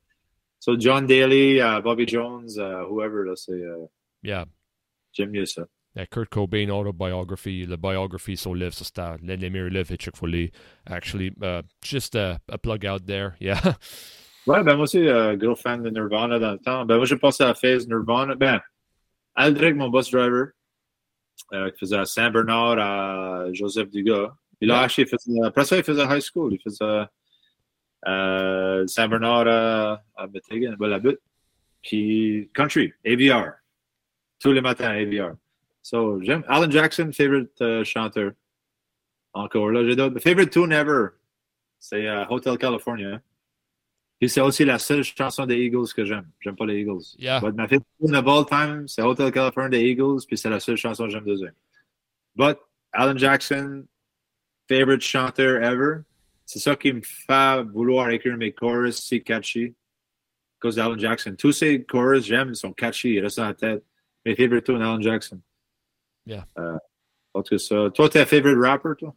so John Daly, euh, Bobby Jones, euh, whoever, là, c'est, euh, Yeah. j'aime mieux ça. La Kurt Cobain autobiography, le biography le livre, ça c'était l'un des meilleurs livres j'ai lu. Actually, uh, just a, a plug out there. Yeah. Ouais, ben moi aussi, euh, gros fan de Nirvana dans le temps. Ben moi, j'ai passé à la phase Nirvana. Ben, Aldrich, mon bus driver, euh, qui faisait à Saint-Bernard à Joseph Dugas. A Yeah. acheté, il faisait, après ça, il faisait high school. Il faisait euh, Saint-Bernard à, à Metighan, ben, la butte. Puis country, AVR. Tous les matins, AVR. So, j'aime. Alan Jackson, favorite euh, chanteur. Encore là, j'ai d'autres. Favorite tune ever, c'est euh, Hotel California. Puis c'est aussi la seule chanson des Eagles que j'aime. J'aime pas les Eagles. Yeah. But ma favorite tune of all time, c'est Hotel California des Eagles, puis c'est la seule chanson que j'aime de eux. But Alan Jackson, favorite chanteur ever. C'est ça qui me fait vouloir écrire mes chorus si catchy. Cause d'Alan Jackson. Tous ces chorus, j'aime, ils sont catchy, ils restent dans la tête. Mes favorite tunes, Alan Jackson. Yeah. Euh, autre que ça. Toi, t'es un favorite rapper, toi?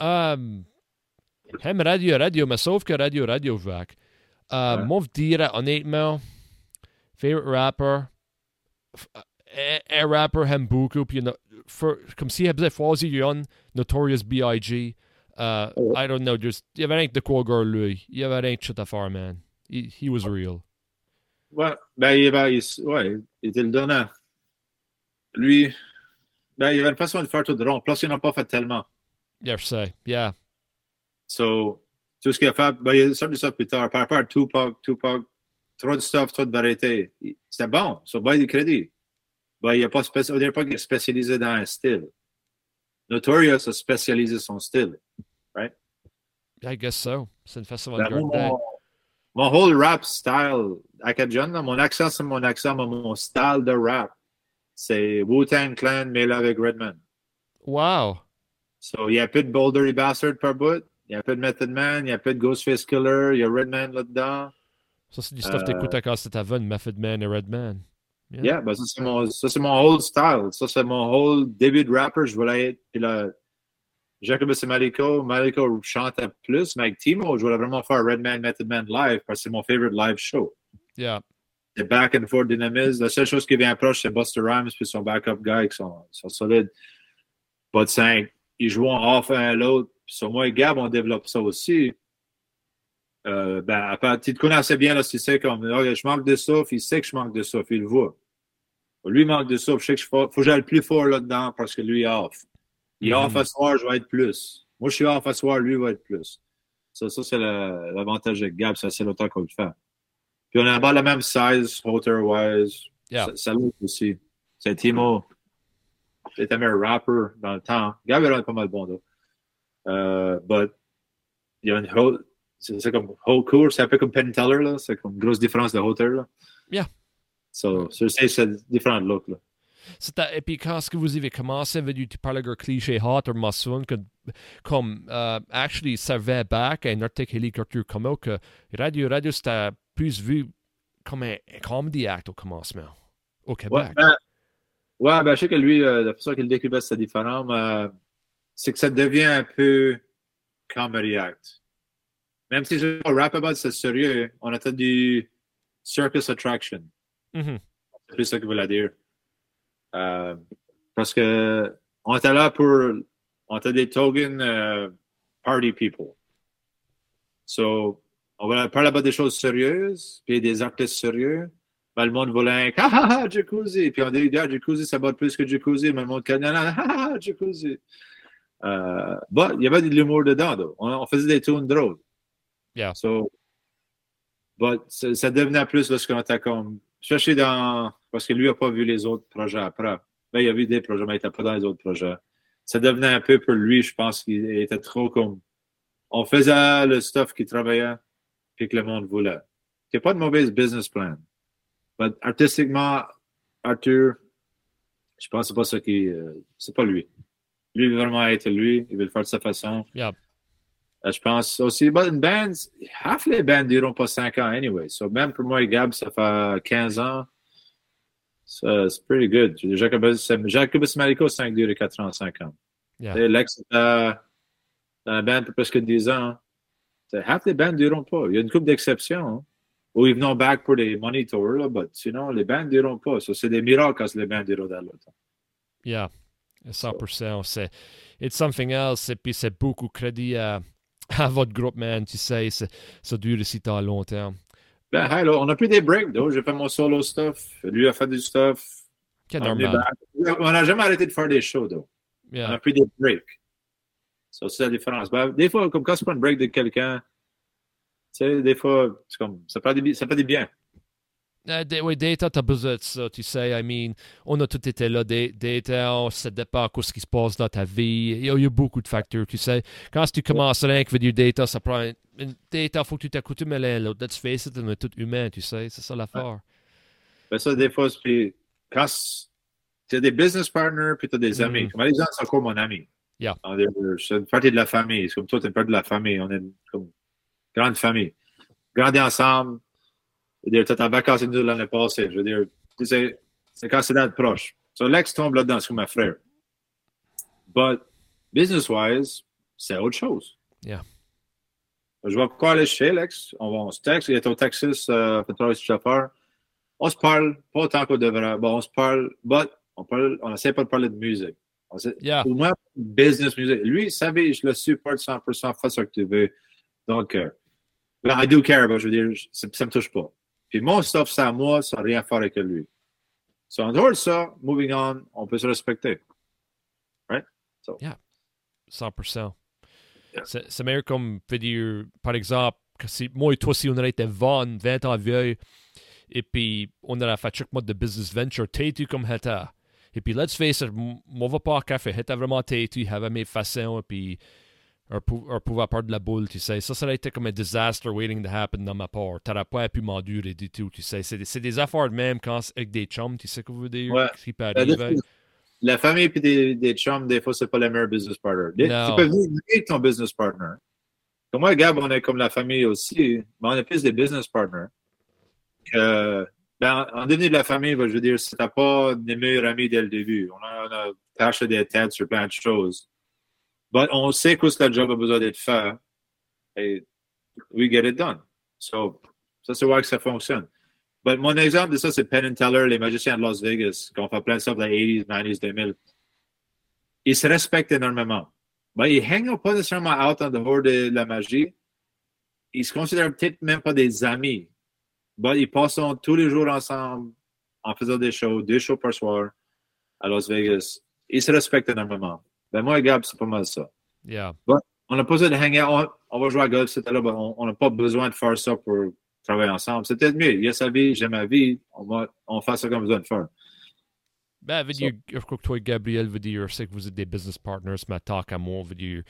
Um, hem radio, radio, mais sauf que radio, radio, vac. Uh, Ouais. Moi, je dirais honnêtement, favorite rapper, f- un, rapper aime beaucoup, puis comme si il faisait Fawzi Young, Notorious B.I.G. Uh. I don't know, just, il y avait rien que de quoi gars, lui. Il y avait rien de shit à faire, man. He, he was real. Ouais, ben, il, avait- il- ouais, il était le donnant. Lui, ben, il avait une façon de faire tout de rond. Plus, il n'en a pas fait tellement. Yeah, je sais. Yeah. So, tout ce qu'il a fait, ben, il a sorti ça plus tard. Par rapport à Tupac, Tupac, trop de stuff, trop de variété. C'était bon, sur bail du crédit. Ben, il n'a pas, spéci- on dirait pas qu'il est spécialisé dans un style. Notorious a spécialisé son style. I guess so. C'est une façon de Ben, regarder. mon, whole rap style, à là, mon accent, c'est mon accent, mais mon style de rap, c'est Wu-Tang Clan mêlé avec Redman. Wow. So, il y a peu de Boulder Bastard par bout, il y a peu de Method Man, il y a peu de Ghostface Killer, il y a Redman là-dedans. Ça, c'est du stuff Euh, t'écoutais quand c'était avant, Method Man et Redman. Yeah. Yeah, ben ça, c'est mon, ça, c'est mon whole style. Ça, c'est mon whole début de rapper, je voulais être. Puis là, Jacobus et Maliko, Maliko chantait plus, mais avec Timo, je voulais vraiment faire Redman Method Man live parce que c'est mon favorite live show. Yeah. C'est back and forth dynamisme. La seule chose qui vient proche, c'est Buster Rhymes puis son backup guy qui sont, sont solides. Bud 5, ils jouent en off un à l'autre. Sur moi et Gab, on développe ça aussi. Euh, ben, tu te connais assez bien, là, tu sais, comme, oh, je manque de souffle, il sait que je manque de souffle, il le voit. Lui manque de souffle, je sais que je faut, faut que j'aille plus fort là-dedans parce que lui est off. Il est mm -hmm. off à soir, je vais être plus. Moi, je suis off à soir, lui va être plus. Ça, ça c'est l'avantage de Gab, c'est assez longtemps qu'on le fait. Puis on a about la même size, hauteur-wise. Yeah. Ça, ça aussi. C'est Timo. J'étais un rapper dans le temps. Gab est pas mal bon, là. Uh, but il y a une haute. C'est comme whole court, c'est un peu comme Penn Teller, là. C'est comme une grosse différence de hauteur, là. Yeah. So, so c'est différent look, là. Et puis quand est-ce que vous avez commencé, tu parlais de cliché hot ou maçon, que comme uh, actually ça va back à un article littérature comme que Radio Radio c'était plus vu comme un, un comedy act au commencement au Québec. Ouais, ben, ouais, ben je sais que lui, euh, la façon qu'il décrivait c'était différent, mais c'est que ça devient un peu comedy act. Même si je rap about c'est sérieux, on était du circus attraction. Mm -hmm. C'est plus ça qu'il voulait dire. Euh, parce que on était là pour. On était des token uh, party people. So, on va parler about des choses sérieuses, puis des artistes sérieux. Ben, le monde voulait un ah ah ah jacuzzi. Puis on dit ah, jacuzzi, ça botte plus que jacuzzi. Mais le monde dit ah ah ah jacuzzi. Euh, bon, il y avait de l'humour dedans. On, on, faisait des tunes drôles. Yeah. So, but, ça, ça devenait plus lorsqu'on était comme. Chercher dans. Parce que lui n'a pas vu les autres projets après. Ben, il a vu des projets, mais il n'était pas dans les autres projets. Ça devenait un peu pour lui, je pense qu'il était trop comme. On faisait le stuff qui travaillait, puis que le monde voulait. C'est pas de mauvaise business plan. Mais artistiquement, Arthur, je pense que c'est pas ça qui. Euh, c'est pas lui. Lui, il veut vraiment être lui. Il veut le faire de sa façon. Yeah. Euh, je pense aussi, but une band, half les bands dureront pas 5 ans anyway. So même pour moi et Gab, ça fait 15 ans. So, c'est pretty good. Jacobus, Jacobus Marico, 5 dure 4 ans, 5 ans. Yeah. Lex, euh, dans la band pour presque 10 ans. Half les bands dureront pas. Il y a une couple d'exceptions. Hein. Ou ils vont back pour des money tours, là, but sinon, les bands dureront pas. So, c'est des miracles quand les bands durent dans l'autre. Yeah, 100%. C'est it's something else. Et puis, c'est beaucoup crédit à, à votre groupe, man. Tu sais, ça dure ici à long terme. Ben, hey, là, on a pris des breaks, though. J'ai fait mon solo stuff. Lui a fait du stuff. On n'a jamais arrêté de faire des shows, though. Yeah. On a pris des breaks. Ça, c'est la différence. Ben, des fois, comme quand tu prends un break de quelqu'un, tu sais, des fois, comme, ça fait des, ça fait des bien. Uh, oui, Data, tu as besoin de ça, tu sais. I mean, on a tout été là. Data, ça dépend de ce qui se passe dans ta vie. Il y, a, beaucoup de facteurs, tu sais. Quand tu commences rien avec du data, ça prend. Une data, il faut que tu t'accoutumes à l'autre. Let's face it, on est tout humain, tu sais. C'est ça l'affaire. Ben, ça, des fois, c'est. Quand tu as des business partners, puis tu as des amis. Mhm. Comme Alexandre, c'est encore mon ami? Yeah. C'est une partie de la famille. C'est comme toi, tu es une partie de la famille. On est comme une grande famille. Grandi ensemble. Je veux dire, tu as ta vacances nous l'année passée. Je veux dire, c'est quand c'est d'être proche. So, Lex tombe là-dedans, c'est comme un frère. But, business-wise, c'est autre chose. Yeah. Je vais pas aller chez Lex. On, va, on se texte. Il est au Texas, euh, sur chauffeur. On se parle, pas autant qu'on devrait. Bon, on se parle, but on parle, on essaie pas de parler de musique. Yeah. Pour moi, business music. Lui, savait, je le supporte 100%, fais ce que tu veux. Donc, euh, I do care, je veux dire, ça, ça me touche pas. Puis mon stuff, c'est à moi, ça n'a rien à faire avec lui. So, en dehors de ça, moving on, on peut se respecter. Right? So, 100%. Yeah. C'est meilleur comme, veut dire, par exemple, que si moi et toi, si on aurait été 20, 20 ans vieux, et puis on aurait fait chaque mode de business venture, t'es-tu comme était? Et puis, let's face it, moi, va pas café, était vraiment t'es-tu, il avait mes façons, et puis un, pou un pouvoir part de la boule, tu sais. Ça, ça aurait été comme un disaster waiting to happen dans ma part. T'aurais pas pu m'endurer du tout, tu sais. C'est des, des affaires de même quand c'est avec des chums, tu sais que veux dire? Ouais. Ce qui peut Ben, arriver. la famille et des, des chums, des fois, c'est pas le meilleur business partner. Tu peux venir avec ton business partner. Comme moi, Gab, on est comme la famille aussi, mais on est plus des business partners. Que, ben, en devenir de la famille, ben, je veux dire, c'était pas des meilleurs amis dès le début. On a, on a des têtes sur plein de choses. But on sait que le job a besoin d'être fait. Et we get it done. So, ça, c'est voir que ça fonctionne. But mon exemple de ça, c'est Penn Teller, les magiciens de Las Vegas, qui ont fait plein de stuff dans les 80s, 90s, 2000. Ils se respectent énormément. Ben, ils hangent pas nécessairement out en dehors de la magie. Ils se considèrent peut-être même pas des amis. Ils passent tous les jours ensemble en faisant des shows, deux shows par soir à Las Vegas. Ils se respectent énormément. Ben, moi et Gab, c'est pas mal ça. Yeah. On n'a pas besoin de hang out. On, on va jouer à golf, c'était là. Ben, on n'a pas besoin de faire ça pour travailler ensemble. C'est peut-être mieux. Il y a sa vie, j'ai ma vie. On va on fait ça comme besoin de faire. Ben, veux dire, je crois que toi et Gabriel, veut dire, je sais que vous êtes des business partners, mais talk à moi, veut dire.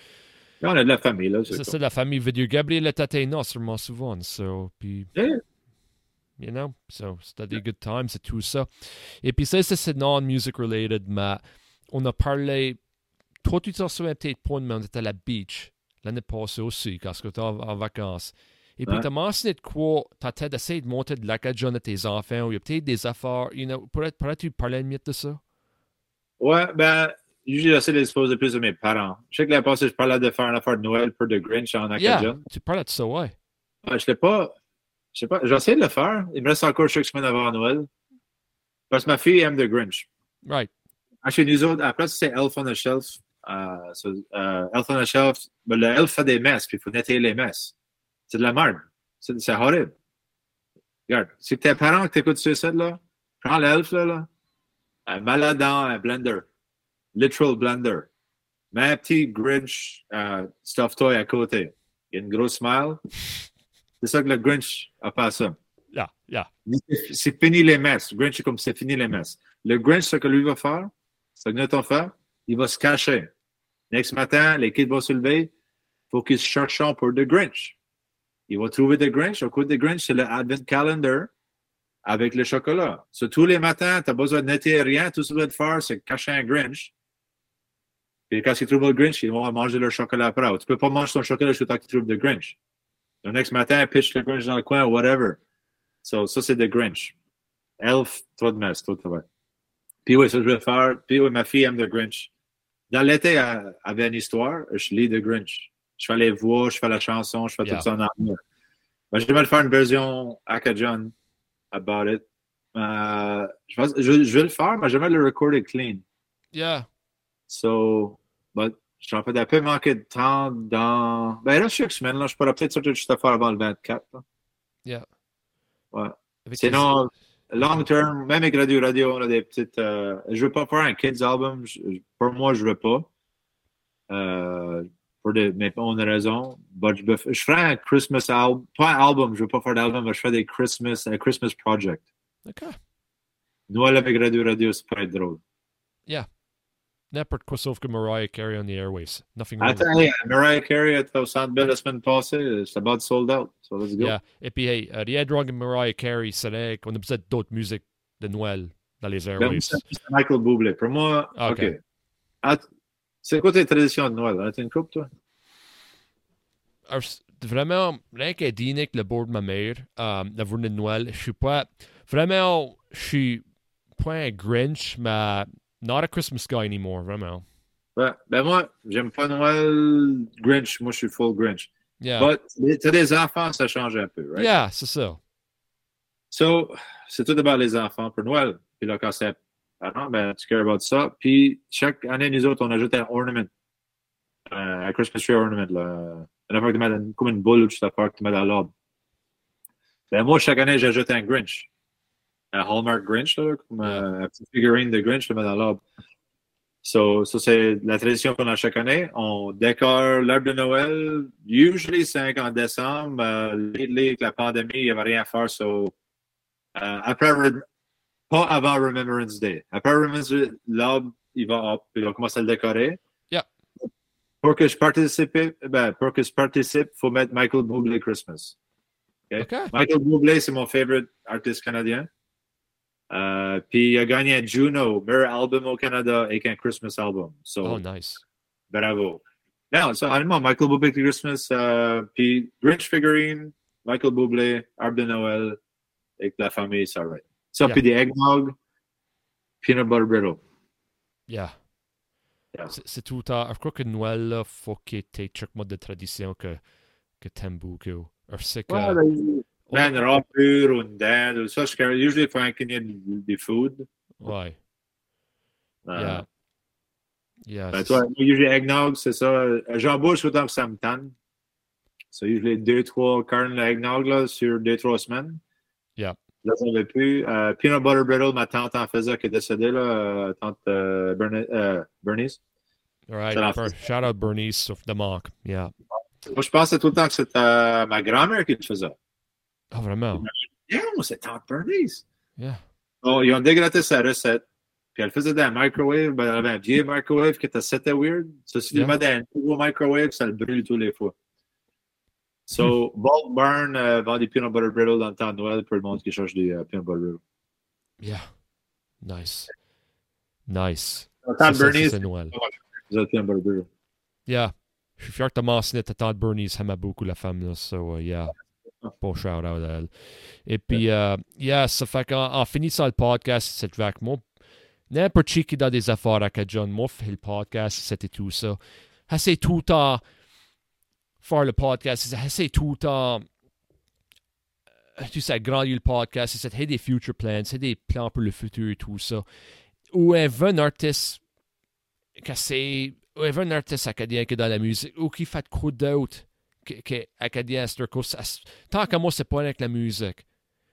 On a de la famille, là. C'est ça, la famille, veut dire, Gabriel est atteint sûrement souvent, so, puis. Yeah. You know, so c'était des good times, c'est tout ça. Et puis ça, c'est non-music related, mais on a parlé. Toi, tu t'en souviens peut-être pas, mais on était à la beach l'année passée aussi, quand tu en, en vacances. Et puis, tu as mentionné de quoi tu as d'essayer de monter de l'acadjon à tes enfants, ou il y a peut-être des affaires, you know, pourrais- pourrais-tu parler minute de ça? Ouais, ben, j'essaie d'exposer plus de mes parents. Je sais que l'année passée, je parlais de faire une affaire de Noël pour de Grinch en Yeah, Acadian. tu parlais de ça, ouais. Ouais, je l'ai pas. Je sais pas. J'essaie de le faire. Il me reste encore chaque semaine avant Noël. Parce que ma fille aime The Grinch. Right. Ah, Chez nous autres, après, c'est Elf on the Shelf. Euh, so, euh, Elf on the Shelf, ben, le Elf fait des messes, puis il faut nettoyer les messes. C'est de la merde. C'est horrible. Regarde, si tes parents t'écoutent sur ça, là, prends l'Elf, là, là, un malade dans un blender. Literal blender. Mets un petit Grinch euh, stuffed toy à côté. Il y a une grosse smile. C'est ça que le Grinch a pas ça. Yeah, yeah. C'est fini les messes. Le Grinch, c'est comme c'est fini les messes. Le Grinch, ce que lui va faire, ce que nous on fait, il va se cacher. Next matin, les kids vont se lever. Il faut qu'ils cherchent pour The Grinch. Il va trouver The Grinch. Au côté de Grinch, c'est le Advent Calendar avec le chocolat. So, tous les matins, tu n'as besoin de nettoyer rien. Tout ce que tu dois faire, c'est cacher un Grinch. Puis quand ils trouvent le Grinch, ils vont manger leur chocolat après. Tu peux pas manger ton chocolat jusqu'à temps qu'ils trouvent le Grinch. Le next matin, pitch le Grinch dans le coin, whatever. So, ça, c'est The Grinch. Elf, trop de messe, trop de travail. Puis oui, ça, je vais faire. Puis oui, ma fille aime The Grinch. Dans l'été, elle avait une histoire, je lis The Grinch. Je fais les voix, je fais la chanson, je fais Yeah. tout ça en anglais. Ben, je vais faire une version Acadian about it. Euh, je, pense- je, je vais le faire, mais j'aimerais le recorder clean. Yeah. So, but je fait un peu manqué de temps dans. Ben là, chaque semaine, là, je pourrais peut-être sortir juste à faire avant le 24. là. Yeah. Ouais. Avec Sinon, long term, même avec Radio Radio, on a des petites. euh, je veux pas faire un kids album. Je- pour moi, je veux pas. Euh, pour des, mes bonnes raisons. But je, je ferai un Christmas album. Pas un album, je veux pas faire d'album, mais je ferai des Christmas, un Christmas project. OK. Noël avec Radio Radio, c'est pas être drôle. N'importe quoi sauf que Mariah Carey on the airways. Nothing wrong Attends, Mariah Carey était au Centre Bell la semaine passée. C'est about sold out. So let's go. Yeah. Et puis, hey, euh, rien de wrong avec Mariah Carey, c'est vrai qu'on a besoin d'autres musiques de Noël dans les airwaves. c'est Michael Bublé. Pour moi, Ah, OK. ok. Att- C'est quoi tes traditions de Noël? As-tu une coupe, toi? Alors, vraiment, rien qu'à dîner avec le bord de ma mère, euh, la journée de Noël, je suis pas, vraiment, je suis pas un Grinch, mais not a Christmas guy anymore, vraiment. Ben, ben moi, j'aime pas Noël Grinch. Moi, je suis full Grinch. Yeah. But, tu des enfants, ça change un peu, right? Yeah, c'est ça. So, c'est tout about les enfants pour Noël. Puis là, quand c'est parents, ben, tu care about ça. Puis, chaque année, nous autres, on ajoute un ornament. Euh, un Christmas tree ornament, là. Une affaire que tu mets comme une boule ou tu affaire que tu mets dans l'arbre. Ben, moi, chaque année, j'ajoute un Grinch. Un Hallmark Grinch, là, comme euh, un petit figurine de Grinch, le mets dans l'arbre. So, ça, c'est la tradition qu'on a chaque année. On décore l'arbre de Noël. Usually, c'est en décembre. Euh, lately, avec la pandémie, il n'y avait rien à faire. So, euh, après, pas avant Remembrance Day. Après Remembrance Day, l'arbre, il va up, puis on commence à le décorer. Yeah. Pour que je participe, ben, pour que je participe, faut mettre Michael Bublé Christmas. Michael Bublé, c'est mon favorite artiste canadien. Euh, puis il a gagné un Juno, meilleur album au Canada avec un Christmas album. So, Oh, nice. bravo. Non, ça, honnêtement, Michael Bublé Christmas, euh, puis Grinch figurine, Michael Bublé, arbre de Noël, avec la famille, c'est right. Ça, Yeah. puis des eggnog, peanut butter brittle. Yeah. Yeah. C'est tout temps. Je crois que Noël, là, faut que tu truc mode de tradition que, que t'aimes beaucoup. Je sais que. Ouais, robe pure ou une dinde, ça, je usually for un des food. ouais. Yeah. Yeah. Ben, toi, usually eggnog, c'est ça. Euh, J'embauche autant que ça me tente. So, usually deux, trois carnes d'eggnog, là, sur deux, trois semaines. Yeah. Là, j'en avais plus. Euh, peanut butter brittle, ma tante en faisait, qui est décédée, là, euh, tante euh, Berni- euh, Bernice. All right. Shout out Bernice of the Monk. Yeah. Moi, je pensais tout le temps que c'était ma grand-mère qui le faisait. Ah, vraiment? C'est tante Bernice. Yeah. Bon, ils ont dégradé sa recette. Puis elle faisait dans un microwave, ben, elle avait un vieil microwave qui était c'était weird. Tu le Yeah. dans un nouveau microwave, ça le brûle tous les fois. So, Bulk Burn euh, vend des peanut butter brittle dans le temps de Noël pour le monde qui cherche des euh, peanut butter brittle. Yeah. Nice. Nice. Ça, Bernice, c'est Noël. Yeah. Je suis fier de te mentionner ta tante Bernice aimait beaucoup la femme, là. So, uh, yeah. Bon shout out à elle. Et puis, euh, yeah, ça fait qu'en en finissant le podcast, c'est avec moi. N'importe qui qui a des affaires avec John, moi, le podcast, c'était tout ça. Assez tout le temps faire le podcast, assez tout le temps. euh, Tu sais, grandir le podcast, c'est des future plans, c'est des plans pour le futur et tout ça. Ou un artiste que c'est ou un artiste acadien qui est dans la musique ou qui fait quoi d'autre que, que acadien c'est que ça- tant que moi c'est pas avec la musique.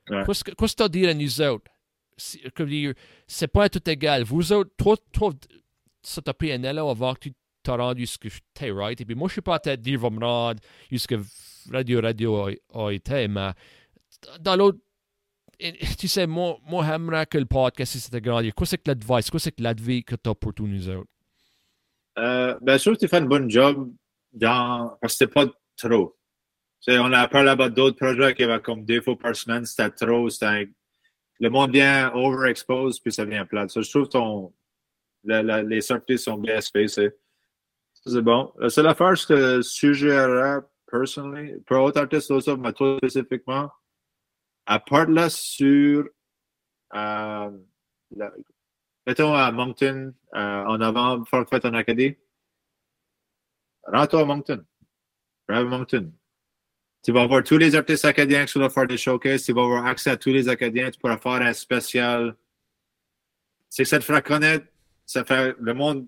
Ouais. qu'est-ce que qu'est-ce que t'as à nous autres? C'est- pas tout égal. Vous autres toi toi ça t'a pris un élan avant que tu t'as rendu ce que t'es right. Et puis moi je suis pas à te dire va me rendre jusqu'à radio radio a, été mais dans l'autre tu sais moi moi j'aimerais que le podcast c'était grandir c'est que l'advice c'est que l'advice que t'as pour tous nous autres? Euh, bien sûr tu fais un bon job dans, parce que c'était pas trop. On a parlé là-bas d'autres projets qui avaient comme deux fois par semaine, c'était trop, c'était le monde vient overexpose puis ça vient plate. Ça, je trouve ton, la- la- les sorties sont bien spacées. C'est bon. La seule affaire, c'est que je suggérerais, personally, pour autre artiste, aussi, mais toi spécifiquement, à part là sur, euh, la- mettons à Moncton, euh, en novembre, faire en Acadie. Rends-toi à Moncton. À Moncton. Tu vas voir tous les artistes acadiens qui sont là faire des showcases. Tu vas avoir accès à tous les acadiens. Tu pourras faire un spécial. C'est que ça te fera connaître. Ça fait le monde,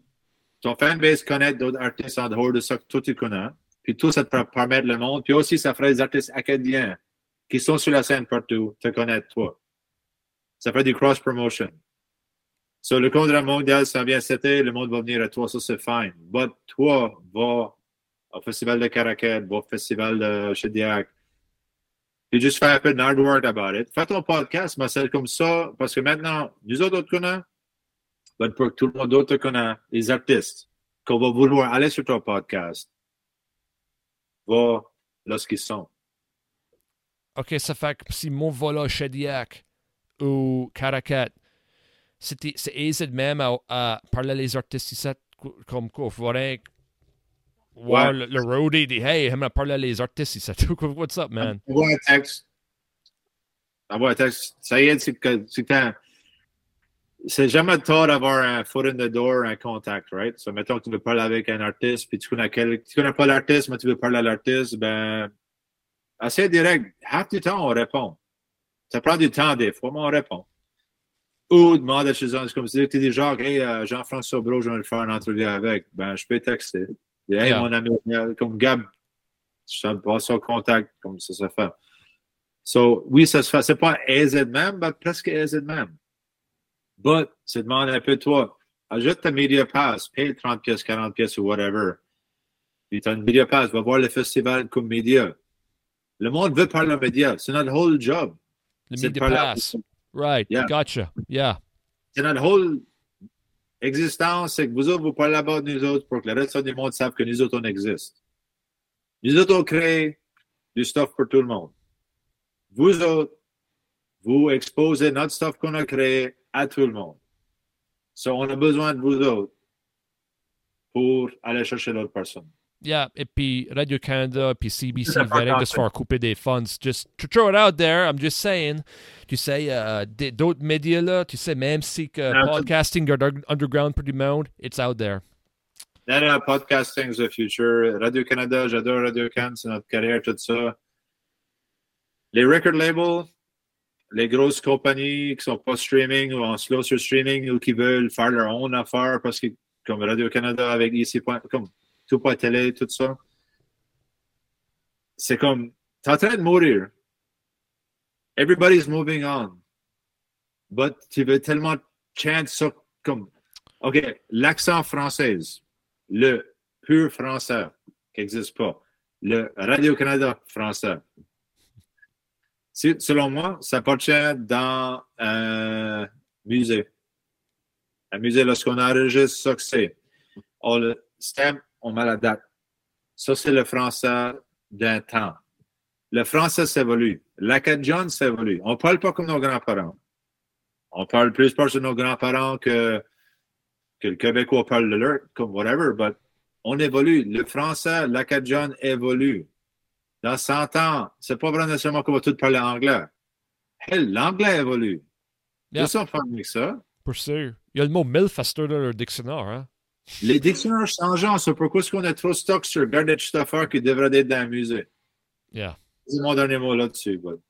ton fanbase connaître d'autres artistes en dehors de ça que toi tu connais. Puis tout ça te permettre le monde. Puis aussi, ça fera des artistes acadiens qui sont sur la scène partout te connaître toi. Ça fait du cross-promotion. So, le contrat mondial, ça vient été, le monde va venir à toi, ça c'est fine. But toi, va au festival de Caracal, au festival de Chediac. Puis juste faire un peu de hard work about it. Fais ton podcast, mais c'est comme ça, parce que maintenant, nous autres, on pour que tout le monde les artistes, qu'on va vouloir aller sur ton podcast, va là ce qu'ils sont. OK, ça fait que si mon vol à Chediac ou Caracat, c'est aisé même à, à parler les artistes ici, comme quoi, il faudrait Ouais. le, le roadie dit Hey, j'aimerais parler les artistes ici. What's up, man? Envoie un texte. Envoie un texte. Ça y est, c'est que c'est quand. C'est jamais tard d'avoir un foot in the door, un contact, right? So, mettons que tu veux parler avec un artiste, puis tu connais, quel, tu connais pas l'artiste, mais tu veux parler à l'artiste, ben, assez direct. Half du temps, on répond. Ça prend du temps des fois, mais on répond. Ou demande à chez c'est comme si tu dis genre, hey, euh, Jean-François Brault, je vais le faire une entrevue avec. Ben, je peux texter. Hey, Yeah. mon ami, euh, comme Gab, je passe au contact, comme ça se fait. So, oui, ça se fait. C'est pas aisé de même, mais presque aisé de même. But, c'est demande un peu toi. Ajoute ta Media Pass, paye 30 pièces, 40 pièces ou whatever. Puis t'as une Media Pass, va voir le festival comme média. Le monde veut parler aux médias. C'est notre whole job. Le media pass. Right, Yeah. gotcha. Yeah. C'est notre whole existence, c'est que vous autres, vous de nous autres pour que le reste du monde sache que nous autres, on existe. Nous autres, on crée du stuff pour tout le monde. Vous autres, vous exposez notre stuff qu'on a créé à tout le monde. So, on a besoin de vous autres pour aller chercher l'autre personne. Yeah, et puis Radio-Canada, puis CBC verraient de important. se faire couper des funds. Just to throw it out there, I'm just saying. Tu sais, euh, d'autres médias là, tu sais, même si que Ah, podcasting under- underground pretty monde, it's out there. Non, non, podcasting is the future. Radio-Canada, j'adore Radio-Can, c'est notre carrière, tout ça. Les record labels, les grosses compagnies qui sont pas streaming ou en slow sur streaming ou qui veulent faire leur own affaire parce que, comme Radio-Canada avec ici, comme tout pas télé, tout ça, c'est comme, t'es en train de mourir. Everybody's moving on. But tu veux tellement chant ça comme, OK, l'accent français, le pur français qui n'existe pas, le Radio-Canada français. Selon moi, ça appartient dans un musée. Un musée, lorsqu'on enregistre ça que c'est, on le stamp, on met la date. Ça, c'est le français d'un temps. Le français s'évolue. L'acadien s'évolue. On ne parle pas comme nos grands-parents. On parle plus proche de nos grands-parents que, que le Québécois parle de leur, comme whatever, but on évolue. Le français, l'acadien évolue. Dans 100 ans, c'est pas vraiment nécessairement qu'on va tous parler anglais. Hell, l'anglais évolue. Yeah. C'est ça, ça. Pour sûr. Il y a le mot MILF à dans le dictionnaire, hein? Les dictionnaires changeants, c'est pourquoi est-ce qu'on a trop stock sur garbage stuffer qui devrait être dans le musée. Yeah. C'est mon dernier mot là-dessus. But...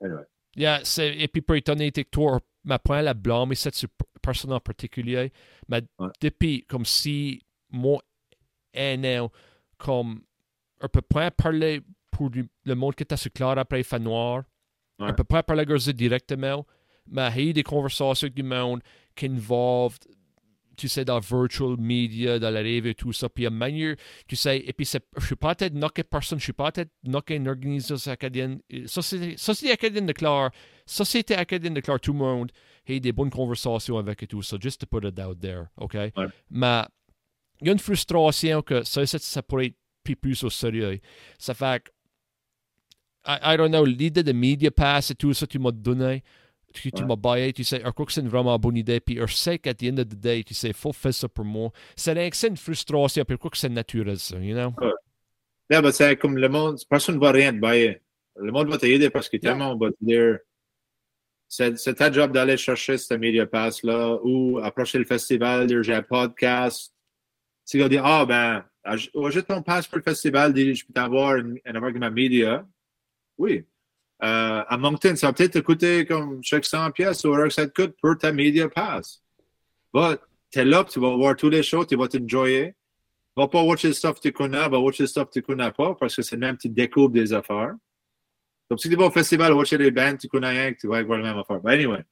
Anyway. Yeah, et puis pour étonner toi, ma point la blâme, c'est sur personne en particulier, mais ouais. depuis comme si moi, an, comme on peut pas parler pour le monde qui est sur clair après il fait noir. Ouais. On peut pas parler directement, mais il y a des conversations avec du monde qui involvent tu sais, dans virtual media, dans la rêve et tout ça. Puis, a manière, tu sais, et puis, je suis pas tête knocker personne, je suis pas tête knocker une organisation acadienne. Société, société acadienne de Clare, société acadienne de Clare, tout le monde, a des bonnes conversations avec et tout ça, just to put it out there, OK? Ouais. Mais, il y a une frustration que ça, ça, ça pourrait être plus, plus au sérieux. Ça fait que, I, I don't know, l'idée de media pass et tout ça, tu m'as donné, tu, tu m'as baillé, tu sais, crois que c'est une vraiment bonne idée, puis je sais qu'à the end of the day, tu sais, il faut faire ça pour moi. C'est une frustration, puis je crois que c'est naturel, ça, you know? Ouais, yeah, mais c'est comme le monde, personne ne va rien te bailler. Le monde va t'aider parce que yeah. tellement va te dire, c'est ta job d'aller chercher ce media pass-là, ou approcher le festival, dire j'ai un podcast. Tu vas dire, ah ben, ajoute ton pass pour le festival, dis, je peux t'avoir un avec ma media. Oui, euh, à Moncton, ça va peut-être te coûter comme chaque 100 pièces ou que ça te coûte pour ta media pass. But t'es là, tu vas voir tous les shows, tu vas t'enjoyer. Vas pas watcher le stuff que tu connais, va watcher le stuff que tu connais pas parce que c'est même tu découvres des affaires. Donc si tu vas au festival, watcher les bands, tu connais rien, tu vas voir la même affaire. But anyway.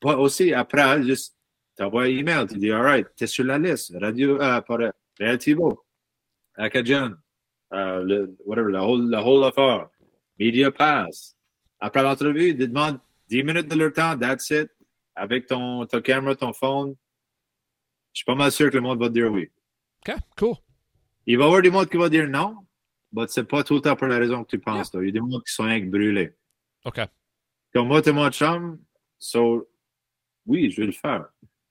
But aussi, après, juste t'envoies un email, tu dis, alright, t'es sur la liste. Radio, euh, pas Relativo, Acadian, euh, le, whatever, la whole, la whole affaire. Media Pass. Après l'entrevue, ils demandent 10 minutes de leur temps, that's it. Avec ton, ta caméra, ton phone. Je suis pas mal sûr que le monde va dire oui. OK, cool. Il va y avoir des mondes qui vont dire non, mais c'est pas tout le temps pour la raison que tu penses. Yeah. Il y a des mondes qui sont rien que brûlés. OK. Comme moi, t'es mon chum, so, oui, je vais le faire.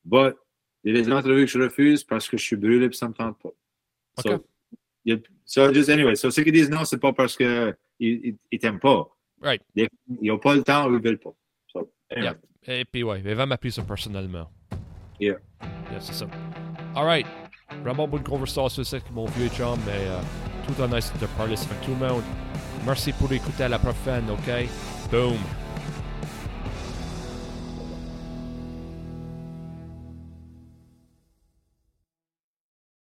But, il y a des entrevues que je refuse parce que je suis brûlé et ça me tente pas. OK. So, il, so just anyway, so ceux qui disent non, c'est pas parce que ils ne t'aiment pas. Right. Ils n'ont pas le temps ils ne veulent pas. So, anyway. yeah. Et puis, ouais, il va m'appuyer ça personnellement. Yeah. Yeah, c'est ça. All right. Vraiment bonne conversation avec mon vieux chum, mais euh, tout en nice de parler avec tout le monde. Merci pour écouter à la prochaine, OK? Boom.